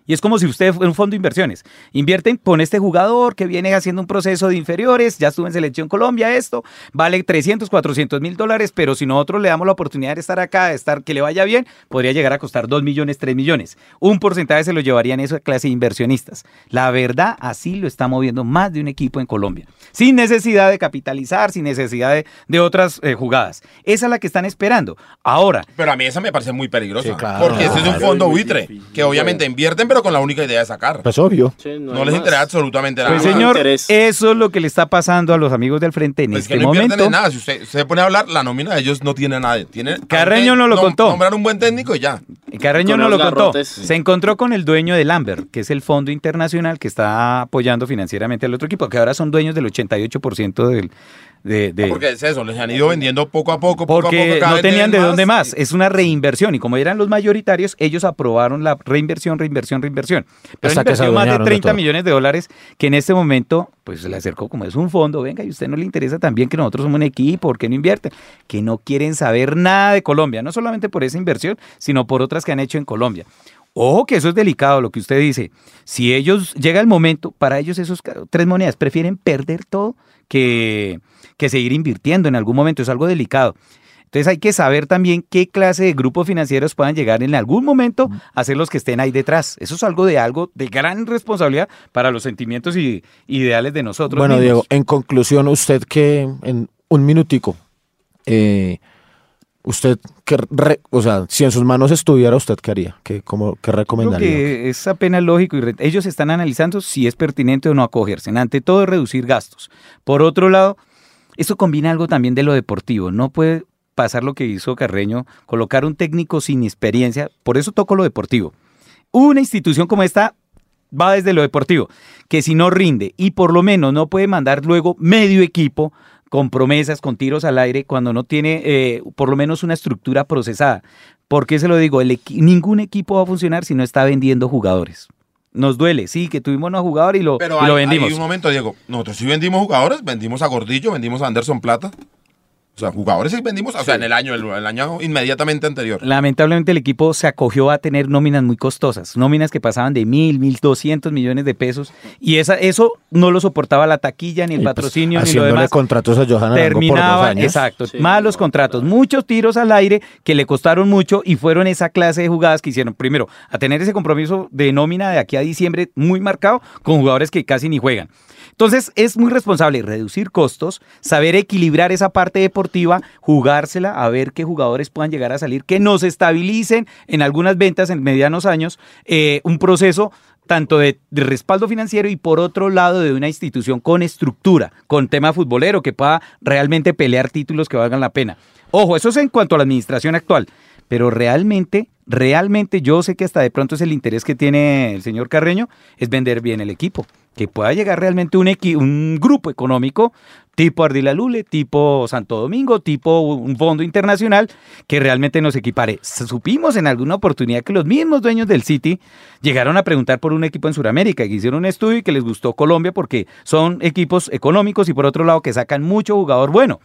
Y es como si usted fuera un fondo de inversiones. Invierten con este jugador que viene haciendo un proceso de inferiores, ya estuvo en Selección Colombia, esto, vale 300, 400 mil dólares, pero si nosotros le damos la oportunidad de estar acá, de estar que le vaya bien, podría llegar a costar 2 millones, 3 millones. Un porcentaje se lo llevarían esa clase de inversionistas. La verdad, así lo está moviendo más de un equipo en Colombia. Sin necesidad de capitalizar, sin necesidad de, de otras eh, jugadas. Esa es la que están esperando. Ahora, Pero a mí esa me parece muy peligrosa. Sí, claro. porque este es un Claro, fondo buitre, difícil, que obviamente invierten, pero con la única idea de sacar. Pues obvio. Sí, no les más. interesa absolutamente nada. pues señor, interés. eso es lo que le está pasando a los amigos del frente en Pues que este no invierten momento. en nada. Si usted se pone a hablar, la nómina de ellos no tiene nada. Tiene, Carreño no lo nom- contó. Nombrar un buen técnico y ya. Carreño Con no lo contó. Se encontró con el dueño del Amber, que es el fondo internacional que está apoyando financieramente al otro equipo, que ahora son dueños del 88% del, de, de- Porque es eso, les han ido vendiendo poco a poco, poco a porque poco. cada no tenían de dónde más. y- Es una reinversión. Y como eran los mayoritarios, ellos aprobaron la reinversión, reinversión, reinversión. Pero Hasta que invertido más de adueñaron de 30 todo. millones de dólares que en este momento, pues se le acercó como es un fondo. Venga, y a usted no le interesa también que nosotros somos un equipo, ¿por qué no invierten? Que no quieren saber nada de Colombia. No solamente por esa inversión, sino por otras que han hecho en Colombia. Ojo que eso es delicado lo que usted dice. Si ellos llega el momento, para ellos esos tres monedas prefieren perder todo que, que seguir invirtiendo en algún momento. Es algo delicado. Entonces hay que saber también qué clase de grupos financieros puedan llegar en algún momento a ser los que estén ahí detrás. Eso es algo de algo de gran responsabilidad para los sentimientos y ideales de nosotros. Bueno, mismos. Diego, en conclusión, usted que en un minutico, eh, usted, que re- o sea, si en sus manos estuviera, ¿usted qué haría? ¿Qué, cómo, qué Creo recomendaría? que es apenas lógico y ellos están analizando si es pertinente o no acogerse. Ante todo, reducir gastos. Por otro lado, eso combina algo también de lo deportivo. No puede pasar lo que hizo Carreño, colocar un técnico sin experiencia. Por eso toco lo deportivo. Una institución como esta va desde lo deportivo, que si no rinde y por lo menos no puede mandar luego medio equipo con promesas, con tiros al aire, cuando no tiene eh, por lo menos una estructura procesada. ¿Por qué se lo digo? El equi- ningún equipo va a funcionar si no está vendiendo jugadores. Nos duele, sí, que tuvimos una jugador y lo, Pero y lo vendimos. hay un momento, Diego. Nosotros sí vendimos jugadores, vendimos a Gordillo, vendimos a Anderson Plata. O sea, jugadores sí vendimos, o sea, en el año, el, el año inmediatamente anterior. Lamentablemente el equipo se acogió a tener nóminas muy costosas, nóminas que pasaban de mil, mil doscientos millones de pesos y esa, eso no lo soportaba la taquilla, ni el Y, pues, patrocinio, ni lo demás. contratos a Johan Arango por dos Terminaba, años. exacto, Sí, malos no, contratos, muchos tiros al aire que le costaron mucho y fueron esa clase de jugadas que hicieron, primero, a tener ese compromiso de nómina de aquí a diciembre muy marcado con jugadores que casi ni juegan. Entonces es muy responsable reducir costos, saber equilibrar esa parte deportiva, jugársela, a ver qué jugadores puedan llegar a salir, que nos estabilicen en algunas ventas en medianos años, eh, un proceso tanto de, de respaldo financiero y por otro lado de una institución con estructura, con tema futbolero, que pueda realmente pelear títulos que valgan la pena. Ojo, eso es en cuanto a la administración actual, pero realmente, realmente yo sé que hasta de pronto es el interés que tiene el señor Carreño, es vender bien el equipo, que pueda llegar realmente un, equi- un grupo económico tipo Ardila Lule, tipo Santo Domingo, tipo un fondo internacional que realmente nos equipare. Supimos en alguna oportunidad que los mismos dueños del City llegaron a preguntar por un equipo en Sudamérica, que hicieron un estudio y que les gustó Colombia porque son equipos económicos y por otro lado que sacan mucho jugador bueno.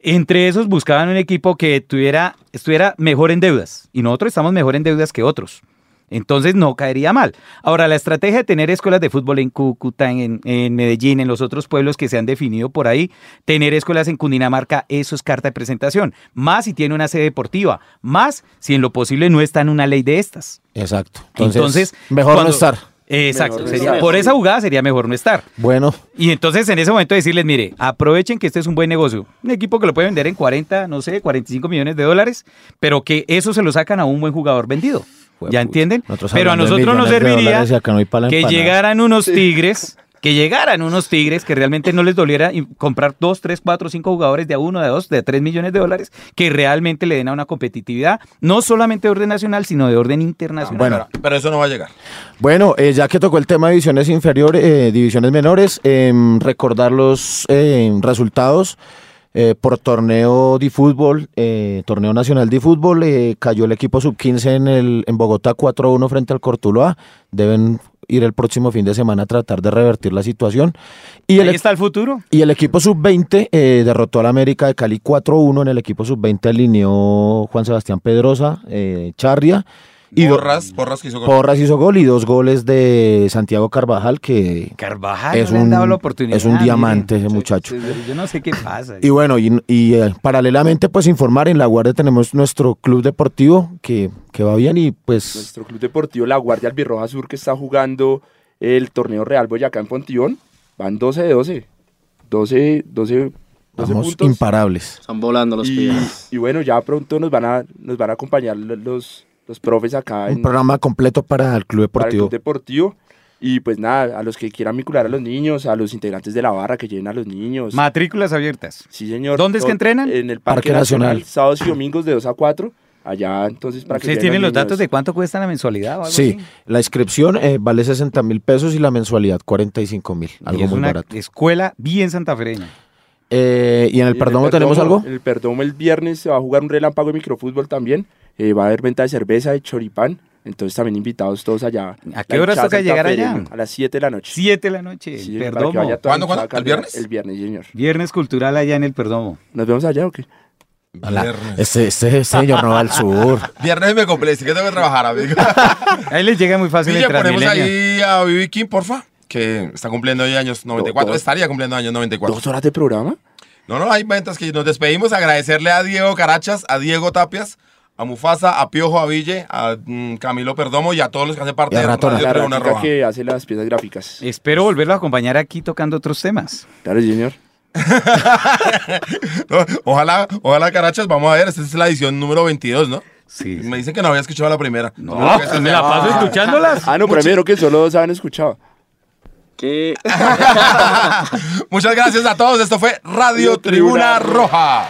Entre esos buscaban un equipo que tuviera, estuviera mejor en deudas y nosotros estamos mejor en deudas que otros. Entonces no caería mal. Ahora, la estrategia de tener escuelas de fútbol en Cúcuta, en, en Medellín, en los otros pueblos que se han definido por ahí, tener escuelas en Cundinamarca, eso es carta de presentación. Más si tiene una sede deportiva, más si en lo posible no está en una ley de estas. Exacto. Entonces, Entonces, mejor cuando- no estar. Exacto. Sería- por esa jugada sería mejor no estar. Bueno, Y entonces en ese momento decirles, mire, aprovechen que este es un buen negocio. Un equipo que lo puede vender en 40, no sé, 45 millones de dólares, pero que eso se lo sacan a un buen jugador vendido. ¿Ya entienden? Nosotros Pero a nosotros nos serviría no que llegaran unos tigres, que llegaran unos tigres que realmente no les doliera comprar dos, tres, cuatro, cinco jugadores de a uno, de a dos, de a tres millones de dólares, que realmente le den a una competitividad, no solamente de orden nacional, sino de orden internacional. Bueno. Pero, eso no va a llegar. Bueno, eh, ya que tocó el tema de divisiones inferiores, eh, divisiones menores, em, recordar los em, resultados eh, por torneo de fútbol, eh, torneo nacional de fútbol, eh, cayó el equipo sub-15 en, el, en Bogotá 4-1 frente al Cortuloa, deben ir el próximo fin de semana a tratar de revertir la situación. Y el, Ahí está el futuro. y el equipo sub-20 eh, derrotó al América de Cali 4-1. En el equipo sub-20 alineó Juan Sebastián Pedrosa, eh, Charria. Y do- Porras, Porras que hizo gol. Porras hizo gol y dos goles de Santiago Carvajal, que Carvajal es no un, dado la oportunidad. es un diamante ese muchacho. Yo no sé qué pasa. Y bueno, y, y, eh, paralelamente, pues informar, en La Guardia tenemos nuestro club deportivo que, que va bien y pues Nuestro club deportivo La Guardia Albirroja Sur que está jugando el torneo Real Boyacá en Pontillón, van 12 de 12. 12, 12, 12 vamos puntos. imparables. Están volando los y bueno, ya pronto nos van a, nos van a acompañar los, los profes acá Un en programa completo para el club para el deportivo. club deportivo. Y pues nada, a los que quieran vincular a los niños, a los integrantes de la barra que lleven a los niños. Matrículas abiertas. sí, señor. ¿Dónde es que entrenan? En el Parque Parque, Nacional, Nacional. sábados y domingos de 2 a 4. Allá, entonces, para que ¿Ustedes lleven tienen los niños. datos de cuánto cuesta la mensualidad o algo Sí, así? la inscripción eh, vale 60 mil pesos y la mensualidad 45 mil, Y algo es muy una barato. escuela bien santafereña. Eh, ¿Y en el Y Perdomo tenemos algo? En el Perdomo el viernes se va a jugar un relámpago de microfútbol también. Eh, va a haber venta de cerveza, de choripán. Entonces también invitados todos allá. ¿A qué hinchada toca llegar allá? A las 7 de la noche. Siete de la noche, Sí, Perdomo. ¿Cuándo, cuándo? ¿El viernes? El viernes, señor. Viernes cultural allá en el Perdomo. ¿Nos vemos allá o qué? Viernes. Este, este señor no va al sur. Viernes me complace, que tengo que trabajar, amigo. Ahí les llega muy fácil Villa, el ponemos ahí a Vivi King, porfa, que está cumpliendo hoy años 94, Dos- estaría cumpliendo años 94. ¿Dos horas de programa? No, no, hay ventas que nos despedimos. Agradecerle a Diego Carachas, a Diego Tapias, a Mufasa, a Piojo Aville, a mm, Camilo Perdomo y a todos los que hacen parte a de Ratona. Radio La Tribuna Roja. que hace las piezas gráficas. Espero volverlo a acompañar aquí tocando otros temas. Claro, señor. No, ojalá, ojalá Carachas, vamos a ver, esta es la edición número 22, ¿no? Sí. Me dicen que no había escuchado la primera. No, pues esa me la paso escuchándolas. Ah, no, primero que solo dos han escuchado. Que Muchas gracias a todos. Esto fue Radio Tribuna Roja.